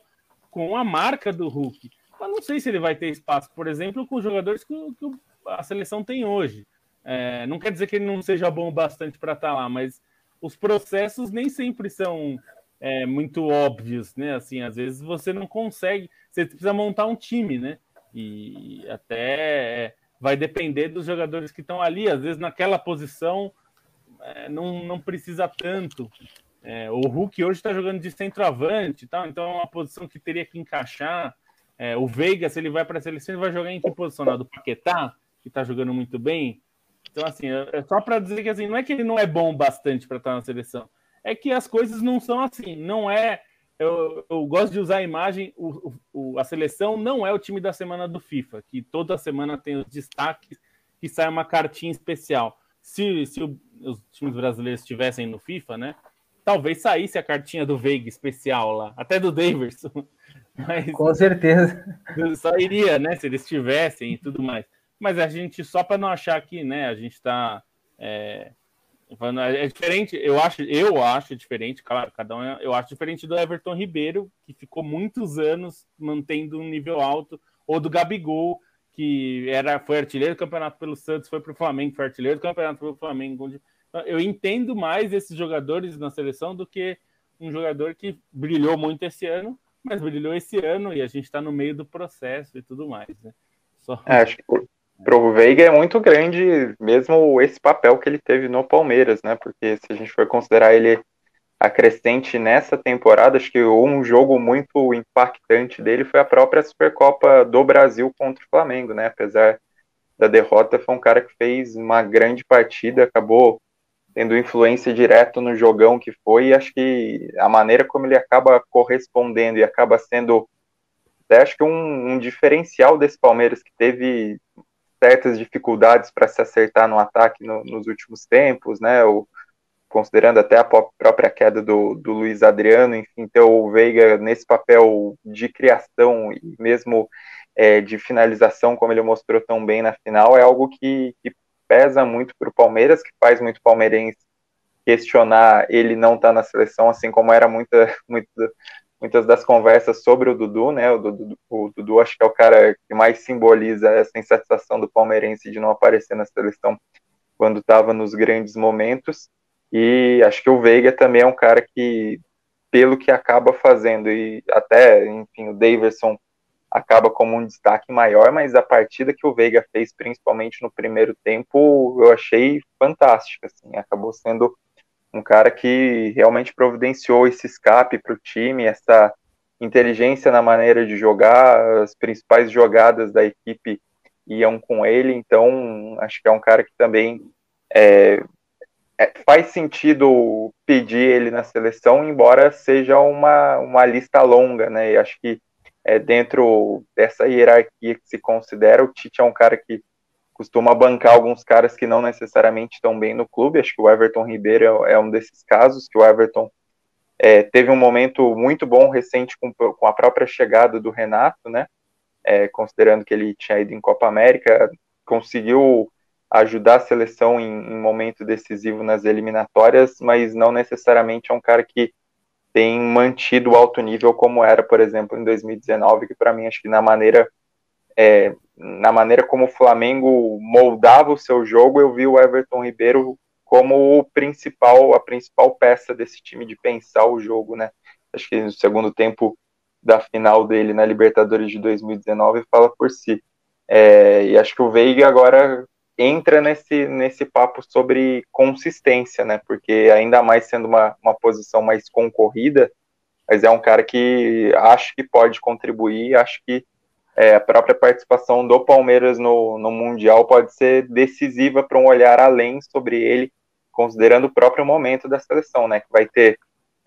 com a marca do Hulk. Mas não sei se ele vai ter espaço, por exemplo, com os jogadores que, que a seleção tem hoje. É, não quer dizer que ele não seja bom bastante para estar tá lá, mas os processos nem sempre são é, muito óbvios, né? Assim, às vezes você não consegue, você precisa montar um time, né? E até é, vai depender dos jogadores que estão ali. Às vezes naquela posição é, não, não precisa tanto. É, o Hulk hoje está jogando de centroavante, tal, então é uma posição que teria que encaixar. É, o Veiga, se ele vai para a seleção, ele vai jogar em que posição? Na do Paquetá, que está jogando muito bem. Então, assim, é, é só para dizer que assim, não é que ele não é bom bastante para estar na seleção, é que as coisas não são assim. Não é. Eu, eu gosto de usar a imagem. O, o, a seleção não é o time da semana do FIFA, que toda semana tem os destaques que sai uma cartinha especial. Se, se o, os times brasileiros estivessem no FIFA, né? Talvez saísse a cartinha do Veiga especial lá, até do Daverson. [LAUGHS] Mas, Com certeza. Só iria, né? Se eles tivessem e tudo mais. Mas a gente, só para não achar que, né, a gente está. É, é diferente, eu acho, eu acho diferente, claro, cada um é, eu acho diferente do Everton Ribeiro, que ficou muitos anos mantendo um nível alto, ou do Gabigol, que era, foi artilheiro do campeonato pelo Santos, foi para o Flamengo, foi artilheiro do campeonato pelo Flamengo. Então, eu entendo mais esses jogadores na seleção do que um jogador que brilhou muito esse ano, mas brilhou esse ano e a gente está no meio do processo e tudo mais. Né? Só... É, acho que pro Veiga é muito grande mesmo esse papel que ele teve no Palmeiras, né? Porque se a gente for considerar ele acrescente nessa temporada, acho que um jogo muito impactante dele foi a própria Supercopa do Brasil contra o Flamengo, né? Apesar da derrota, foi um cara que fez uma grande partida, acabou tendo influência direta no jogão que foi, e acho que a maneira como ele acaba correspondendo e acaba sendo até acho que um, um diferencial desse Palmeiras que teve certas dificuldades para se acertar no ataque no, nos últimos tempos, né? O, considerando até a própria queda do, do Luiz Adriano, enfim, ter o Veiga nesse papel de criação e mesmo é, de finalização, como ele mostrou tão bem na final, é algo que, que pesa muito para o Palmeiras, que faz muito palmeirense questionar ele não estar tá na seleção, assim como era muita, [LAUGHS] muita muitas das conversas sobre o Dudu, né? O Dudu, o Dudu acho que é o cara que mais simboliza essa insatisfação do palmeirense de não aparecer na seleção quando estava nos grandes momentos. E acho que o Veiga também é um cara que, pelo que acaba fazendo, e até, enfim, o Davidson acaba como um destaque maior, mas a partida que o Veiga fez, principalmente no primeiro tempo, eu achei fantástica, assim, acabou sendo um cara que realmente providenciou esse escape para o time, essa inteligência na maneira de jogar, as principais jogadas da equipe iam com ele, então acho que é um cara que também é, é, faz sentido pedir ele na seleção, embora seja uma, uma lista longa, né? E acho que é, dentro dessa hierarquia que se considera, o Tite é um cara que costuma bancar alguns caras que não necessariamente estão bem no clube. Acho que o Everton Ribeiro é, é um desses casos, que o Everton é, teve um momento muito bom recente com, com a própria chegada do Renato, né? É, considerando que ele tinha ido em Copa América, conseguiu ajudar a seleção em, em momento decisivo nas eliminatórias, mas não necessariamente é um cara que tem mantido o alto nível como era, por exemplo, em 2019, que para mim acho que na maneira é, na maneira como o Flamengo moldava o seu jogo, eu vi o Everton Ribeiro como o principal, a principal peça desse time de pensar o jogo, né? Acho que no segundo tempo da final dele na Libertadores de 2019 fala por si. É, e acho que o Veiga agora entra nesse, nesse papo sobre consistência, né? Porque ainda mais sendo uma, uma posição mais concorrida, mas é um cara que acho que pode contribuir, acho que é, a própria participação do Palmeiras no, no Mundial pode ser decisiva para um olhar além sobre ele, considerando o próprio momento da seleção, né? Que vai ter,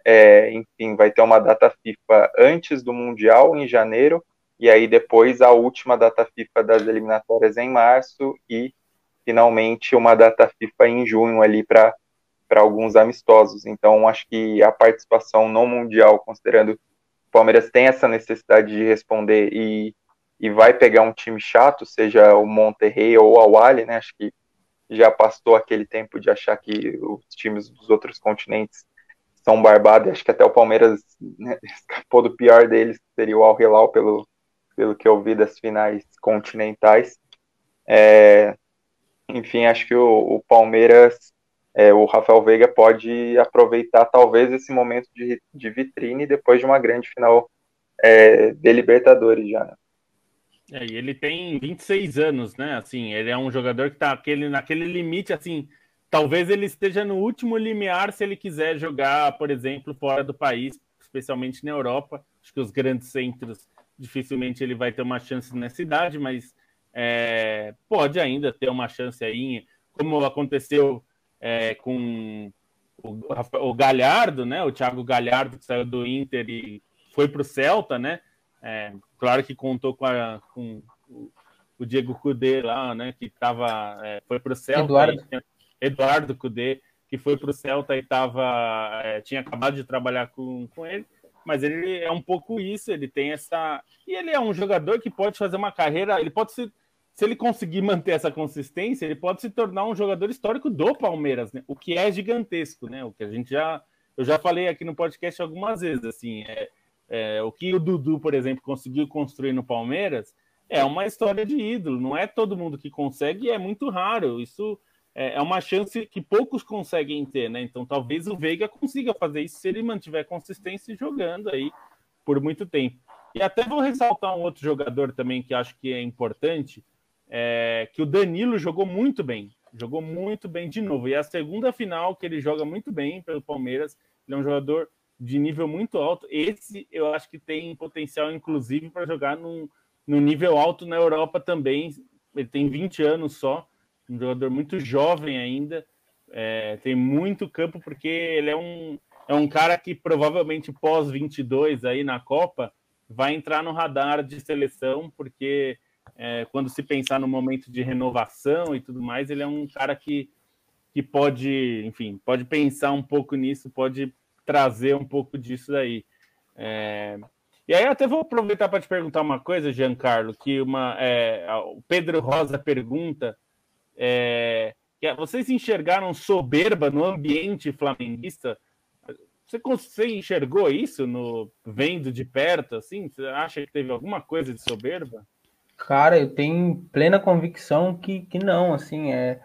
é, enfim, vai ter uma data FIFA antes do Mundial, em janeiro, e aí depois a última data FIFA das eliminatórias em março e finalmente uma data FIFA em junho ali para para alguns amistosos. Então, acho que a participação no Mundial, considerando o Palmeiras tem essa necessidade de responder e e vai pegar um time chato, seja o Monterrey ou o Awali, né? Acho que já passou aquele tempo de achar que os times dos outros continentes são barbados, acho que até o Palmeiras né, [LAUGHS] escapou do pior deles, seria o Al Hilal, pelo, pelo que eu vi das finais continentais. É, enfim, acho que o, o Palmeiras, é, o Rafael Veiga pode aproveitar talvez esse momento de, de vitrine depois de uma grande final é, de Libertadores já. Né? É, e ele tem 26 anos, né? Assim, ele é um jogador que está aquele, naquele limite, assim, talvez ele esteja no último limiar se ele quiser jogar, por exemplo, fora do país, especialmente na Europa. Acho que os grandes centros dificilmente ele vai ter uma chance nessa idade, mas é, pode ainda ter uma chance aí, como aconteceu é, com o, o, Galhardo, né? O Thiago Galhardo que saiu do Inter e foi para o Celta, né? É, claro que contou com, a, com o Diego Cudê lá, né? Que tava, é, foi para o Celta. Eduardo. E, Eduardo Cudê, que foi para o Celta e tava, é, tinha acabado de trabalhar com, com ele, mas ele é um pouco isso, ele tem essa. E ele é um jogador que pode fazer uma carreira, ele pode se. Se ele conseguir manter essa consistência, ele pode se tornar um jogador histórico do Palmeiras, né? o que é gigantesco, né? O que a gente já. Eu já falei aqui no podcast algumas vezes, assim, é, é, o que o Dudu, por exemplo, conseguiu construir no Palmeiras é uma história de ídolo. Não é todo mundo que consegue e é muito raro. Isso é, é uma chance que poucos conseguem ter, né? Então talvez o Veiga consiga fazer isso se ele mantiver consistência jogando aí por muito tempo. E até vou ressaltar um outro jogador também que acho que é importante, é, que o Danilo jogou muito bem, jogou muito bem de novo. E é a segunda final que ele joga muito bem pelo Palmeiras. Ele é um jogador de nível muito alto. Esse eu acho que tem potencial, inclusive, para jogar num, num nível alto na Europa também. Ele tem 20 anos só um jogador muito jovem ainda, é, tem muito campo, porque ele é um, é um cara que provavelmente pós 22 aí na Copa vai entrar no radar de seleção, porque é, quando se pensar no momento de renovação e tudo mais, ele é um cara que, que pode, enfim, pode pensar um pouco nisso, pode trazer um pouco disso daí. É, e aí, até vou aproveitar para te perguntar uma coisa, Giancarlo, que uma, é, o Pedro Rosa pergunta é, vocês enxergaram soberba no ambiente flamenguista? Você, você enxergou isso no vendo de perto, assim? Você acha que teve alguma coisa de soberba? Cara, eu tenho plena convicção que, que não, assim, é...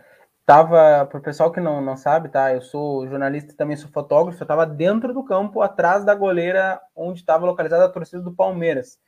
Tava, para o pessoal que não, não sabe, tá? Eu sou jornalista e também sou fotógrafo, eu estava dentro do campo, atrás da goleira onde estava localizada a torcida do Palmeiras.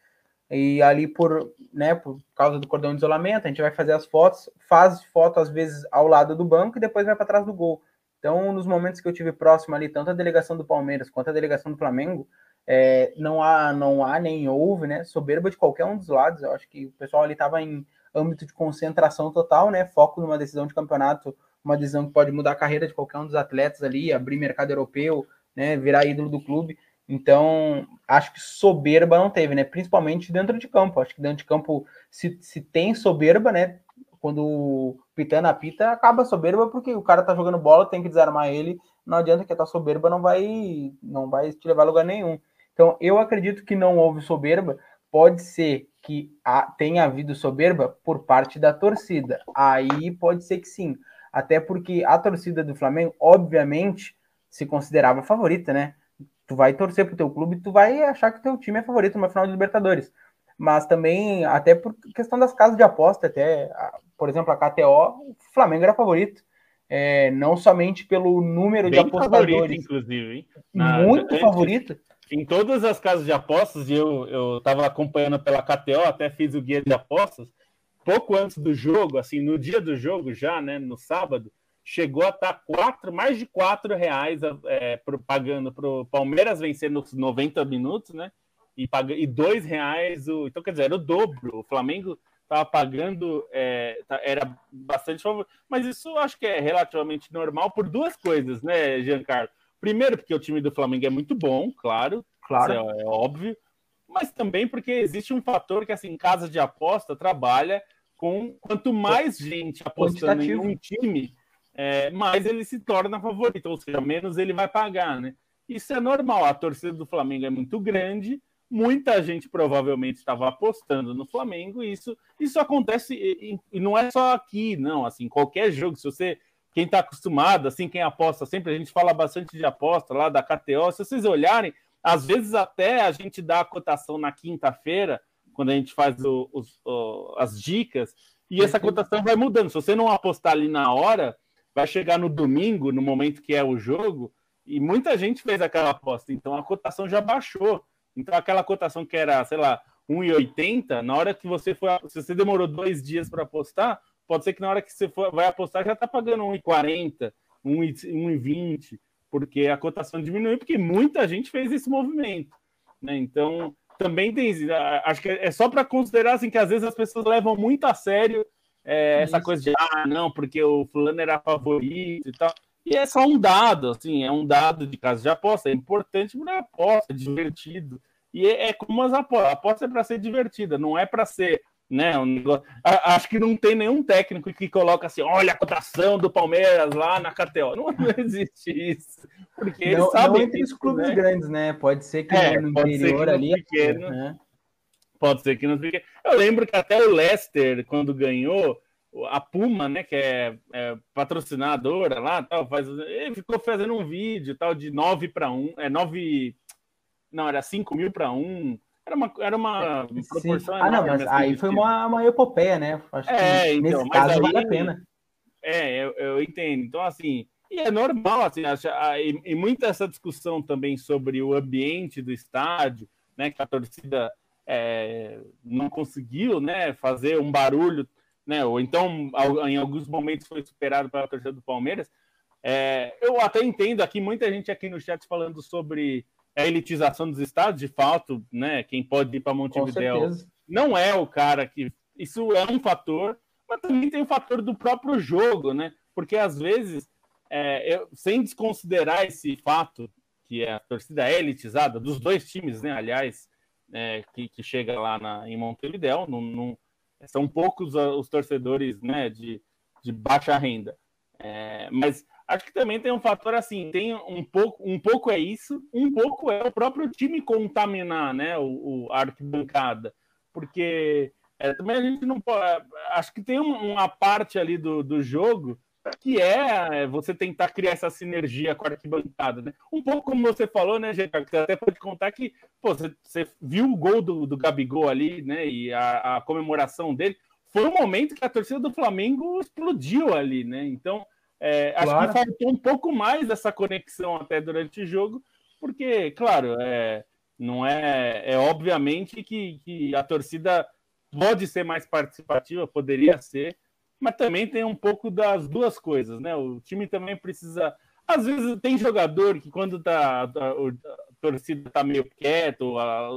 E ali por, né, por causa do cordão de isolamento, a gente vai fazer as fotos, faz foto às vezes ao lado do banco e depois vai para trás do gol. Então, nos momentos que eu tive próximo ali, tanto a delegação do Palmeiras quanto a delegação do Flamengo, é, não há, não há nem houve, né, soberba de qualquer um dos lados. Eu acho que o pessoal ali estava em âmbito de concentração total, né, foco numa decisão de campeonato, uma decisão que pode mudar a carreira de qualquer um dos atletas ali, abrir mercado europeu, né, virar ídolo do clube. Então, acho que soberba não teve, né? Principalmente dentro de campo. Acho que dentro de campo, se, se tem soberba, né? Quando o pitando apita, acaba soberba porque o cara tá jogando bola, tem que desarmar ele. Não adianta que a tua soberba não vai, não vai te levar a lugar nenhum. Então, eu acredito que não houve soberba. Pode ser que tenha havido soberba por parte da torcida. Aí pode ser que sim. Até porque a torcida do Flamengo, obviamente, se considerava favorita, né? tu vai torcer pro teu clube, tu vai achar que o teu time é favorito numa final de Libertadores. Mas também, até por questão das casas de aposta, até, por exemplo, a KTO, o Flamengo era favorito. É, não somente pelo número Bem de apostadores. Favorito, inclusive, hein? Na, muito favorito. Em todas as casas de apostas, e eu estava acompanhando pela KTO, até fiz o guia de apostas, pouco antes do jogo, assim, no dia do jogo já, né, no sábado, chegou a estar tá quatro, mais de quatro reais é, pro, pagando para o Palmeiras vencer nos 90 minutos, né? E, paga, e dois reais, o, então quer dizer, era o dobro. O Flamengo estava pagando, é, tá, era bastante favor, mas isso eu acho que é relativamente normal por duas coisas, né, Giancarlo? Primeiro, porque o time do Flamengo é muito bom, claro, claro, é, é óbvio, mas também porque existe um fator que, assim, casa de aposta trabalha com quanto mais gente apostando em um time, é, mais ele se torna favorito, ou seja, menos ele vai pagar, né? Isso é normal, a torcida do Flamengo é muito grande, muita gente provavelmente estava apostando no Flamengo, e isso, isso acontece, e, e não é só aqui, não, assim, qualquer jogo, se você quem está acostumado, assim, quem aposta sempre, a gente fala bastante de aposta lá da KTO. Se vocês olharem, às vezes até a gente dá a cotação na quinta-feira, quando a gente faz o, os, o, as dicas, e essa cotação vai mudando. Se você não apostar ali na hora, vai chegar no domingo, no momento que é o jogo, e muita gente fez aquela aposta, então a cotação já baixou. Então aquela cotação que era, sei lá, 1,80, na hora que você foi, se você demorou dois dias para apostar, pode ser que na hora que você for, vai apostar já está pagando 1,40, 1,20, porque a cotação diminuiu, porque muita gente fez esse movimento. Né? Então, também tem. Acho que é só para considerar assim, que às vezes as pessoas levam muito a sério é, essa coisa de ah, não, porque o fulano era favorito e tal. E é só um dado, assim, é um dado de caso de aposta. É importante para aposta, é divertido. E é, é como as apostas. A aposta é para ser divertida, não é para ser né? Um negócio... Acho que não tem nenhum técnico que coloca assim, olha a cotação do Palmeiras lá na KTO. Não, não existe isso. Porque não, eles sabem. Não entre os clubes né? grandes, né? Pode ser que é, no interior ali. Pequeno, né? Pode ser que nos pequenos. Eu lembro que até o Leicester, quando ganhou, a Puma, né, que é, é patrocinadora lá, tal, faz, ele ficou fazendo um vídeo tal de 9 para 1, é 9, não, era 5 mil para 1, era uma, era uma Sim. proporção. Ah, não, mas aí assim, foi uma, uma epopeia, né? Acho é, que então, nesse caso aí, vale a pena. É, eu, eu entendo. Então, assim, e é normal, assim, acha, e, e muita essa discussão também sobre o ambiente do estádio, né? Que a torcida é, não conseguiu, né? Fazer um barulho, né? Ou então, em alguns momentos, foi superado pela torcida do Palmeiras. É, eu até entendo aqui, muita gente aqui no chat falando sobre a elitização dos estados, de fato, né? Quem pode ir para Montevideo não é o cara que. Isso é um fator, mas também tem o fator do próprio jogo, né? Porque às vezes, é, eu, sem desconsiderar esse fato, que é a torcida é elitizada, dos dois times, né? Aliás, é, que, que, chega lá na, em Montevideo, não, não, são poucos os torcedores né, de, de baixa renda. É, mas Acho que também tem um fator assim, tem um pouco, um pouco é isso, um pouco é o próprio time contaminar, né, o, o arquibancada, porque é, também a gente não pode, acho que tem uma parte ali do, do jogo que é você tentar criar essa sinergia com a arquibancada, né? Um pouco como você falou, né, que você até pode contar que pô, você, você, viu o gol do, do Gabigol ali, né, e a, a comemoração dele, foi um momento que a torcida do Flamengo explodiu ali, né? Então, é, claro. Acho que faltou um pouco mais dessa conexão até durante o jogo, porque, claro, é, não é, é obviamente que, que a torcida pode ser mais participativa, poderia ser, mas também tem um pouco das duas coisas, né? O time também precisa. Às vezes tem jogador que quando tá, a, a, a torcida tá meio quieto, a,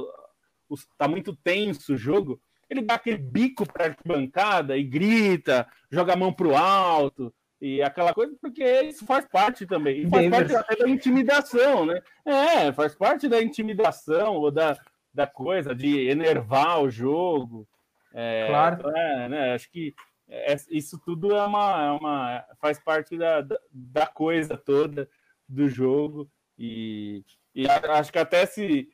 tá muito tenso o jogo, ele dá aquele bico para arquibancada e grita, joga a mão pro alto. E aquela coisa, porque isso faz parte também. E faz parte da intimidação, né? É, faz parte da intimidação ou da, da coisa de enervar o jogo. É, claro. É, né? Acho que é, isso tudo é uma, é uma faz parte da, da, da coisa toda do jogo. E, e acho que até se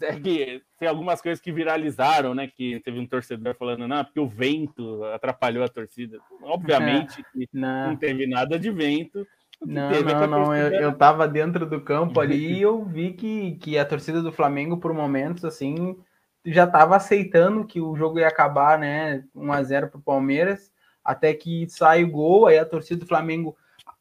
é que tem algumas coisas que viralizaram, né? Que teve um torcedor falando, não, porque o vento atrapalhou a torcida. Obviamente que não, não teve nada de vento. Não, não, não. Eu, eu tava dentro do campo ali [LAUGHS] e eu vi que, que a torcida do Flamengo, por momentos, assim, já tava aceitando que o jogo ia acabar, né? 1 a 0 pro Palmeiras, até que sai o gol, aí a torcida do Flamengo.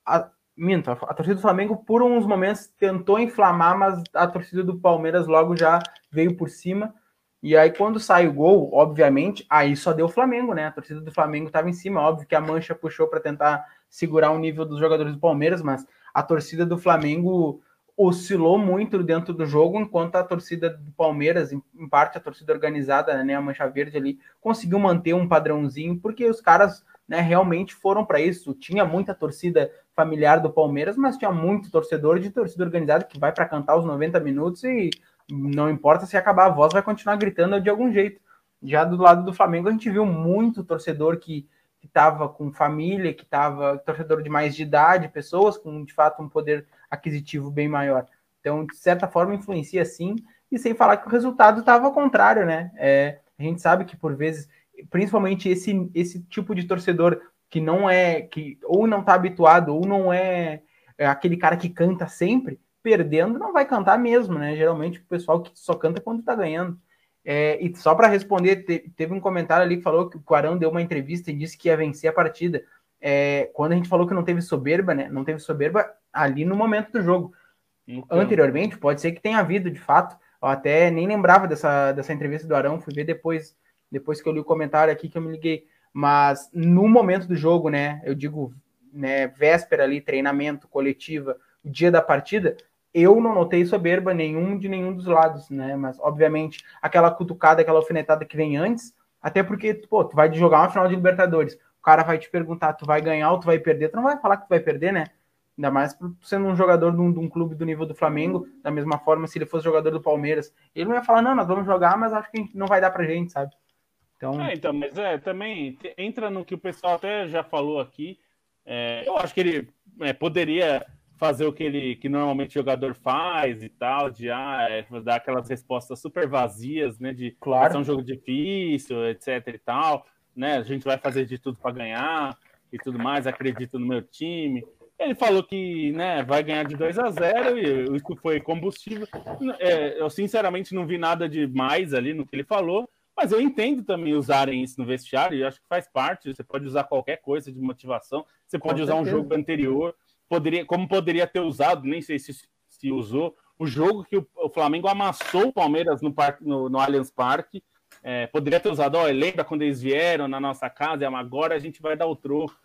A, Minto, a, torcida do Flamengo, por uns momentos, tentou inflamar, mas a torcida do Palmeiras logo já veio por cima. E aí, quando sai o gol, obviamente, aí só deu o Flamengo, né? A torcida do Flamengo estava em cima. Óbvio que a mancha puxou para tentar segurar o nível dos jogadores do Palmeiras, mas a torcida do Flamengo oscilou muito dentro do jogo, enquanto a torcida do Palmeiras, em, parte a torcida organizada, né, a Mancha Verde ali, conseguiu manter um padrãozinho, porque os caras né, realmente foram para isso. Tinha muita torcida familiar do Palmeiras, mas tinha muito torcedor de torcida organizada que vai para cantar os 90 minutos e não importa se acabar a voz, vai continuar gritando de algum jeito. Já do lado do Flamengo, a gente viu muito torcedor que estava com família, que estava torcedor de mais de idade, pessoas com de fato um poder aquisitivo bem maior. Então, de certa forma, influencia sim, e sem falar que o resultado estava ao contrário, né? É, a gente sabe que por vezes, principalmente esse, esse tipo de torcedor que não é, que ou não tá habituado, ou não é, é aquele cara que canta sempre, perdendo não vai cantar mesmo, né? Geralmente o pessoal que só canta quando tá ganhando. É, e só para responder, te, teve um comentário ali que falou que o Arão deu uma entrevista e disse que ia vencer a partida. É, quando a gente falou que não teve soberba, né? Não teve soberba ali no momento do jogo. Então. Anteriormente, pode ser que tenha havido, de fato. Eu até nem lembrava dessa, dessa entrevista do Arão, fui ver depois, depois que eu li o comentário aqui que eu me liguei. Mas no momento do jogo, né? Eu digo, né, véspera ali, treinamento, coletiva, dia da partida, eu não notei soberba nenhum de nenhum dos lados, né? Mas, obviamente, aquela cutucada, aquela alfinetada que vem antes, até porque, pô, tu vai jogar uma final de Libertadores, o cara vai te perguntar, tu vai ganhar ou tu vai perder, tu não vai falar que tu vai perder, né? Ainda mais sendo um jogador de um, de um, clube do nível do Flamengo, da mesma forma, se ele fosse jogador do Palmeiras, ele não ia falar, não, nós vamos jogar, mas acho que não vai dar pra gente, sabe? Então, é, então mas é, também entra no que o pessoal até já falou aqui. É, eu acho que ele é, poderia fazer o que ele que normalmente o jogador faz e tal, de ah, é, dar aquelas respostas super vazias, né? De claro. ser um jogo difícil, etc e tal, né? A gente vai fazer de tudo para ganhar e tudo mais, acredito no meu time. Ele falou que né, vai ganhar de 2 a 0 e isso foi combustível. É, eu sinceramente não vi nada de mais ali no que ele falou, mas eu entendo também usarem isso no vestiário e acho que faz parte. Você pode usar qualquer coisa de motivação, você pode Com usar certeza. um jogo anterior poderia, como poderia ter usado, nem sei se, se usou, o jogo que o, o Flamengo amassou o Palmeiras no, parque, no, no Allianz Parque. É, poderia ter usado, ó, lembra quando eles vieram na nossa casa, agora a gente vai dar o troco.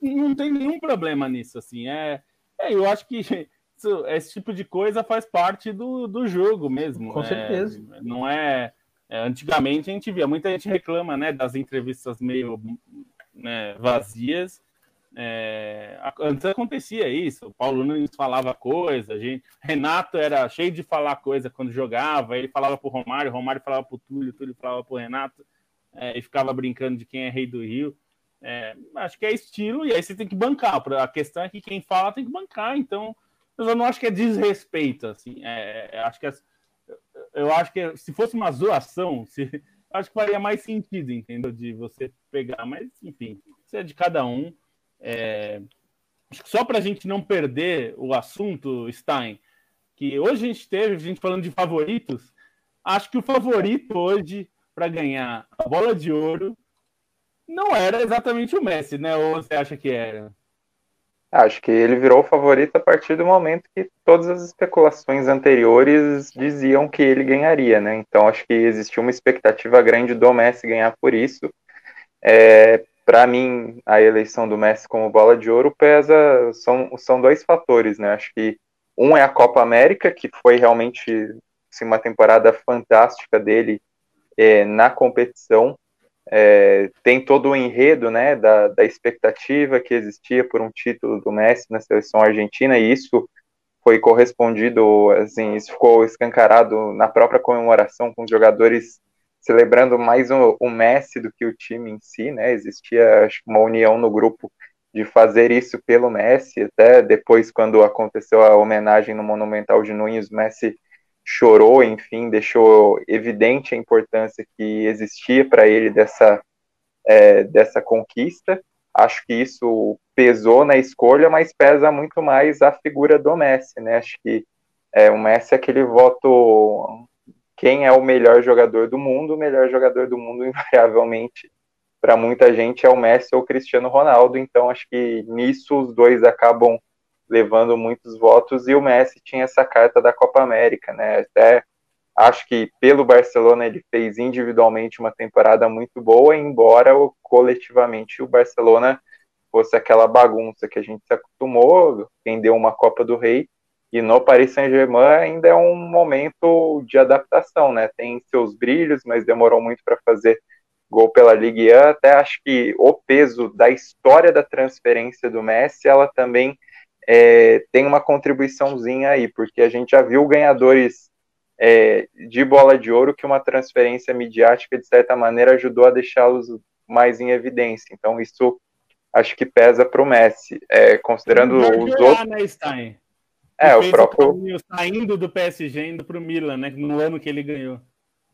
Não tem nenhum problema nisso, assim. É, é eu acho que [LAUGHS] isso, esse tipo de coisa faz parte do, do jogo mesmo. Com é, certeza. Não é, é, Antigamente a gente via, muita gente reclama né, das entrevistas meio né, vazias. É, antes acontecia isso, o Paulo Nunes falava coisa, gente, Renato era cheio de falar coisa quando jogava, ele falava pro Romário, Romário falava pro Túlio, Túlio falava pro Renato, é, e ficava brincando de quem é rei do Rio. É, acho que é estilo, e aí você tem que bancar. A questão é que quem fala tem que bancar, então eu não acho que é desrespeito, assim. É, é acho que é, eu acho que se fosse uma zoação, se, [LAUGHS] acho que faria mais sentido, entendeu? De você pegar, mas enfim, isso é de cada um. É, só para a gente não perder o assunto, Stein, que hoje a gente teve, a gente falando de favoritos, acho que o favorito hoje para ganhar a bola de ouro não era exatamente o Messi, né? Ou você acha que era? Acho que ele virou favorito a partir do momento que todas as especulações anteriores diziam que ele ganharia, né? Então acho que existia uma expectativa grande do Messi ganhar por isso. É, para mim, a eleição do Messi como bola de ouro pesa, são, são dois fatores, né? Acho que um é a Copa América, que foi realmente assim, uma temporada fantástica dele é, na competição. É, tem todo o enredo né, da, da expectativa que existia por um título do Messi na seleção argentina, e isso foi correspondido, assim, isso ficou escancarado na própria comemoração com os jogadores celebrando mais o, o, Messi do que o time em si, né? Existia acho, uma união no grupo de fazer isso pelo Messi, até depois quando aconteceu a homenagem no Monumental de Nunes, Messi chorou, enfim, deixou evidente a importância que existia para ele dessa é, dessa conquista. Acho que isso pesou na escolha, mas pesa muito mais a figura do Messi, né? Acho que é, o Messi é aquele voto quem é o melhor jogador do mundo, o melhor jogador do mundo, [LAUGHS] invariavelmente, para muita gente, é o Messi ou o Cristiano Ronaldo. Então, acho que nisso os dois acabam levando muitos votos e o Messi tinha essa carta da Copa América, né? Até acho que pelo Barcelona ele fez individualmente uma temporada muito boa, embora coletivamente o Barcelona fosse aquela bagunça que a gente se acostumou, quem deu uma Copa do Rei e no Paris Saint-Germain ainda é um momento de adaptação, né? Tem seus brilhos, mas demorou muito para fazer gol pela Ligue 1. Até acho que o peso da história da transferência do Messi, ela também é, tem uma contribuiçãozinha aí, porque a gente já viu ganhadores é, de bola de ouro que uma transferência midiática, de certa maneira, ajudou a deixá-los mais em evidência. Então, isso acho que pesa para o Messi. É, considerando os outros. Né, Stein? É, o próprio. Saindo do PSG indo para o Milan, né? No ano que ele ganhou.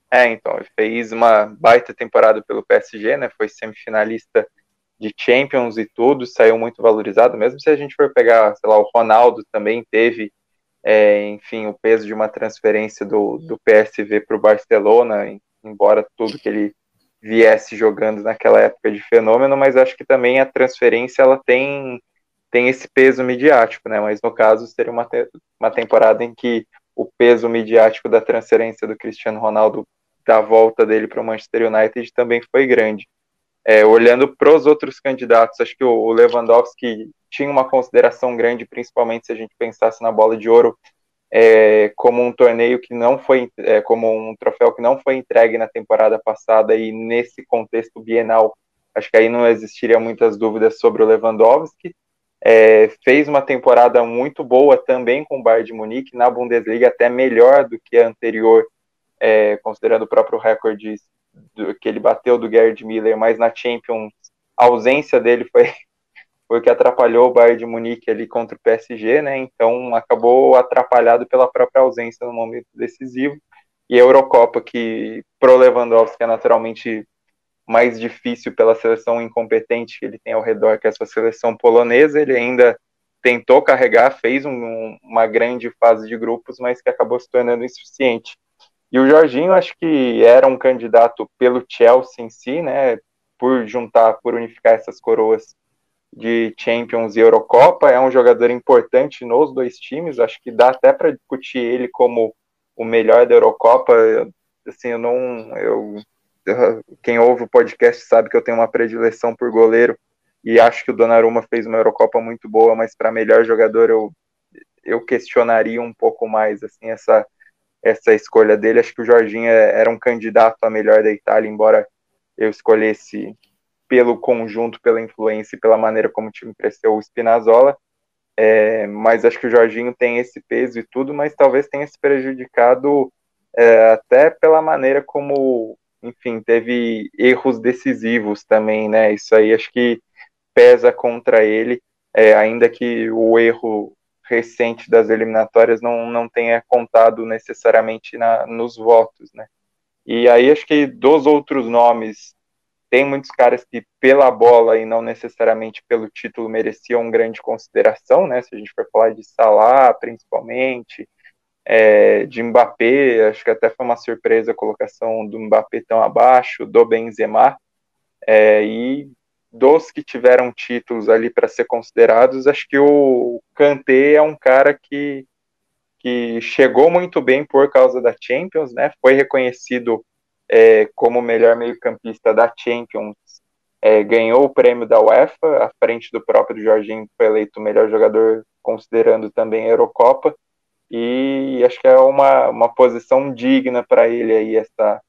É, então, ele fez uma baita temporada pelo PSG, né? Foi semifinalista de Champions e tudo, saiu muito valorizado, mesmo se a gente for pegar, sei lá, o Ronaldo também teve, é, enfim, o peso de uma transferência do, do PSV para o Barcelona, embora tudo que ele viesse jogando naquela época de fenômeno, mas acho que também a transferência ela tem, tem esse peso midiático, né? Mas no caso seria uma, te uma temporada em que o peso midiático da transferência do Cristiano Ronaldo da volta dele para o Manchester United também foi grande. É, olhando para os outros candidatos, acho que o Lewandowski tinha uma consideração grande, principalmente se a gente pensasse na bola de ouro é, como um torneio que não foi, é, como um troféu que não foi entregue na temporada passada e nesse contexto bienal, acho que aí não existiria muitas dúvidas sobre o Lewandowski. É, fez uma temporada muito boa também com o Bayern de Munique, na Bundesliga até melhor do que a anterior, é, considerando o próprio recorde do, que ele bateu do Gerd Miller, mas na Champions a ausência dele foi, [LAUGHS] foi o que atrapalhou o Bayern de Munique ali contra o PSG, né? Então acabou atrapalhado pela própria ausência no momento decisivo. E a Eurocopa, que pro Lewandowski é naturalmente mais difícil pela seleção incompetente que ele tem ao redor, que é essa seleção polonesa, ele ainda tentou carregar, fez um, uma grande fase de grupos, mas que acabou se tornando insuficiente. E o Jorginho, acho que era um candidato pelo Chelsea em si, né? Por juntar, por unificar essas coroas de Champions e Eurocopa. É um jogador importante nos dois times. Acho que dá até para discutir ele como o melhor da Eurocopa. Assim, eu não. Eu, quem ouve o podcast sabe que eu tenho uma predileção por goleiro e acho que o Donnarumma fez uma Eurocopa muito boa, mas para melhor jogador eu, eu questionaria um pouco mais assim essa essa escolha dele. Acho que o Jorginho é, era um candidato a melhor da Itália, embora eu escolhesse pelo conjunto, pela influência e pela maneira como o time cresceu o Spinazzola. É, mas acho que o Jorginho tem esse peso e tudo, mas talvez tenha se prejudicado é, até pela maneira como, enfim, teve erros decisivos também, né? Isso aí acho que pesa contra ele, é, ainda que o erro recente das eliminatórias não, não tenha contado necessariamente na, nos votos, né? E aí acho que dos outros nomes, tem muitos caras que pela bola e não necessariamente pelo título mereciam grande consideração, né? Se a gente for falar de Salah, principalmente, é, de Mbappé, acho que até foi uma surpresa a colocação do Mbappé tão abaixo, do Benzema, é, e dos que tiveram títulos ali para ser considerados, acho que o Kanté é um cara que, que chegou muito bem por causa da Champions, né? Foi reconhecido é, como o melhor meio-campista da Champions, é, ganhou o prêmio da UEFA, à frente do próprio Jorginho, foi eleito o melhor jogador, considerando também a Eurocopa. E acho que é uma, uma posição digna para ele aí, essa,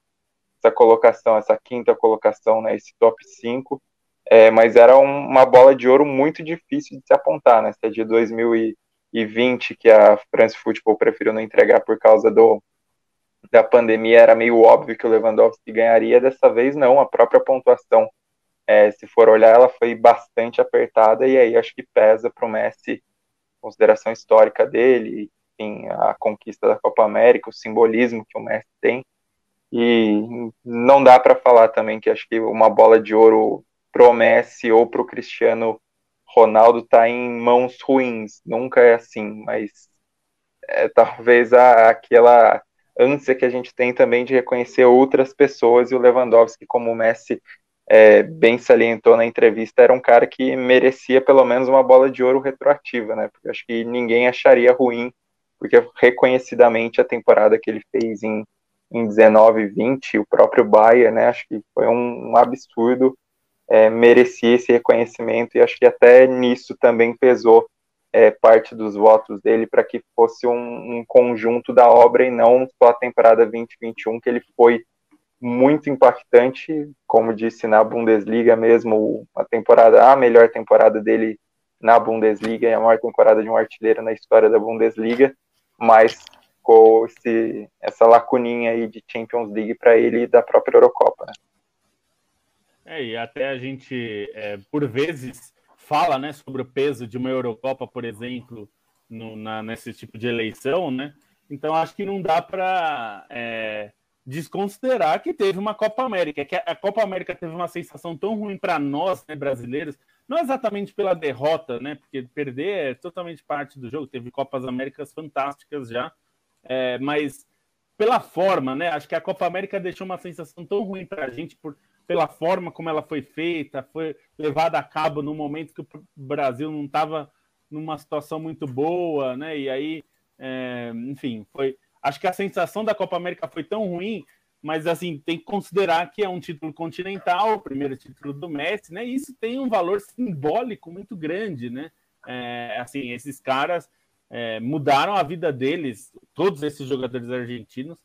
essa colocação, essa quinta colocação, né, esse top 5 é, mas era um, uma bola de ouro muito difícil de se apontar, né? Se é de 2020 que a France Football preferiu não entregar por causa do, da pandemia, era meio óbvio que o Lewandowski ganharia, dessa vez não, a própria pontuação, é, se for olhar, ela foi bastante apertada, e aí acho que pesa para o Messi, consideração histórica dele, enfim, a conquista da Copa América, o simbolismo que o Messi tem, e não dá para falar também que acho que uma bola de ouro pro Messi ou pro Cristiano Ronaldo tá em mãos ruins. Nunca é assim, mas é, talvez a, aquela ânsia que a gente tem também de reconhecer outras pessoas e o Lewandowski, como o Messi é, bem salientou na entrevista, era um cara que merecia pelo menos uma bola de ouro retroativa, né? Porque acho que ninguém acharia ruim, porque reconhecidamente a temporada que ele fez em, em 19 e 20, o próprio Bayern, né? Acho que foi um, um absurdo é, merecia esse reconhecimento e acho que até nisso também pesou é, parte dos votos dele para que fosse um, um, conjunto da obra e não só a temporada 2021 que ele foi muito impactante, como disse na Bundesliga mesmo, a temporada a melhor temporada dele na Bundesliga e a maior temporada de um artilheiro na história da Bundesliga, mas com esse, essa lacuninha aí de Champions League para ele da própria Eurocopa. Né? É, e até a gente, é, por vezes, fala né, sobre o peso de uma Eurocopa, por exemplo, no, na, nesse tipo de eleição, né? Então acho que não dá para é, desconsiderar que teve uma Copa América, que a Copa América teve uma sensação tão ruim para nós, né, brasileiros, não exatamente pela derrota, né, porque perder é totalmente parte do jogo, teve Copas Américas fantásticas já, é, mas pela forma, né, acho que a Copa América deixou uma sensação tão ruim para a gente por, pela forma como ela foi feita, foi levada a cabo no momento que o Brasil não estava numa situação muito boa, né, e aí, é, enfim, foi Acho que a sensação da Copa América foi tão ruim, mas assim, tem que considerar que é um título continental, o primeiro título do Messi, né? E isso tem um valor simbólico muito grande, né? É, assim, esses caras é, mudaram a vida deles, todos esses jogadores argentinos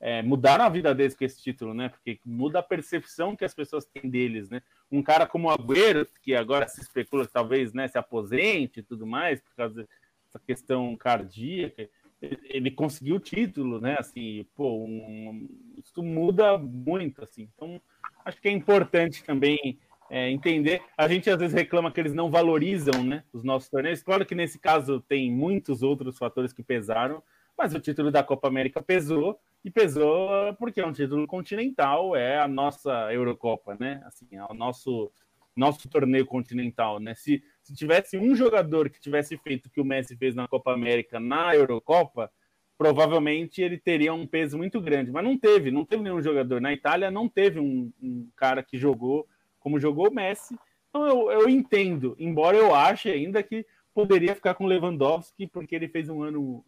é, mudaram a vida deles com esse título, né? Porque muda a percepção que as pessoas têm deles, né? Um cara como o Agüero, que agora se especula que talvez né, se aposente e tudo mais, por causa dessa questão cardíaca ele conseguiu o título, né? Assim, pô, um, isso muda muito, assim. Então, acho que é importante também é, entender. A gente às vezes reclama que eles não valorizam, né? Os nossos torneios. Claro que nesse caso tem muitos outros fatores que pesaram, mas o título da Copa América pesou e pesou porque é um título continental, é a nossa Eurocopa, né? Assim, é o nosso nosso torneio continental, né? Se se tivesse um jogador que tivesse feito o que o Messi fez na Copa América na Eurocopa, provavelmente ele teria um peso muito grande. Mas não teve, não teve nenhum jogador. Na Itália não teve um, um cara que jogou como jogou o Messi. Então eu, eu entendo, embora eu ache ainda que poderia ficar com Lewandowski, porque ele fez um ano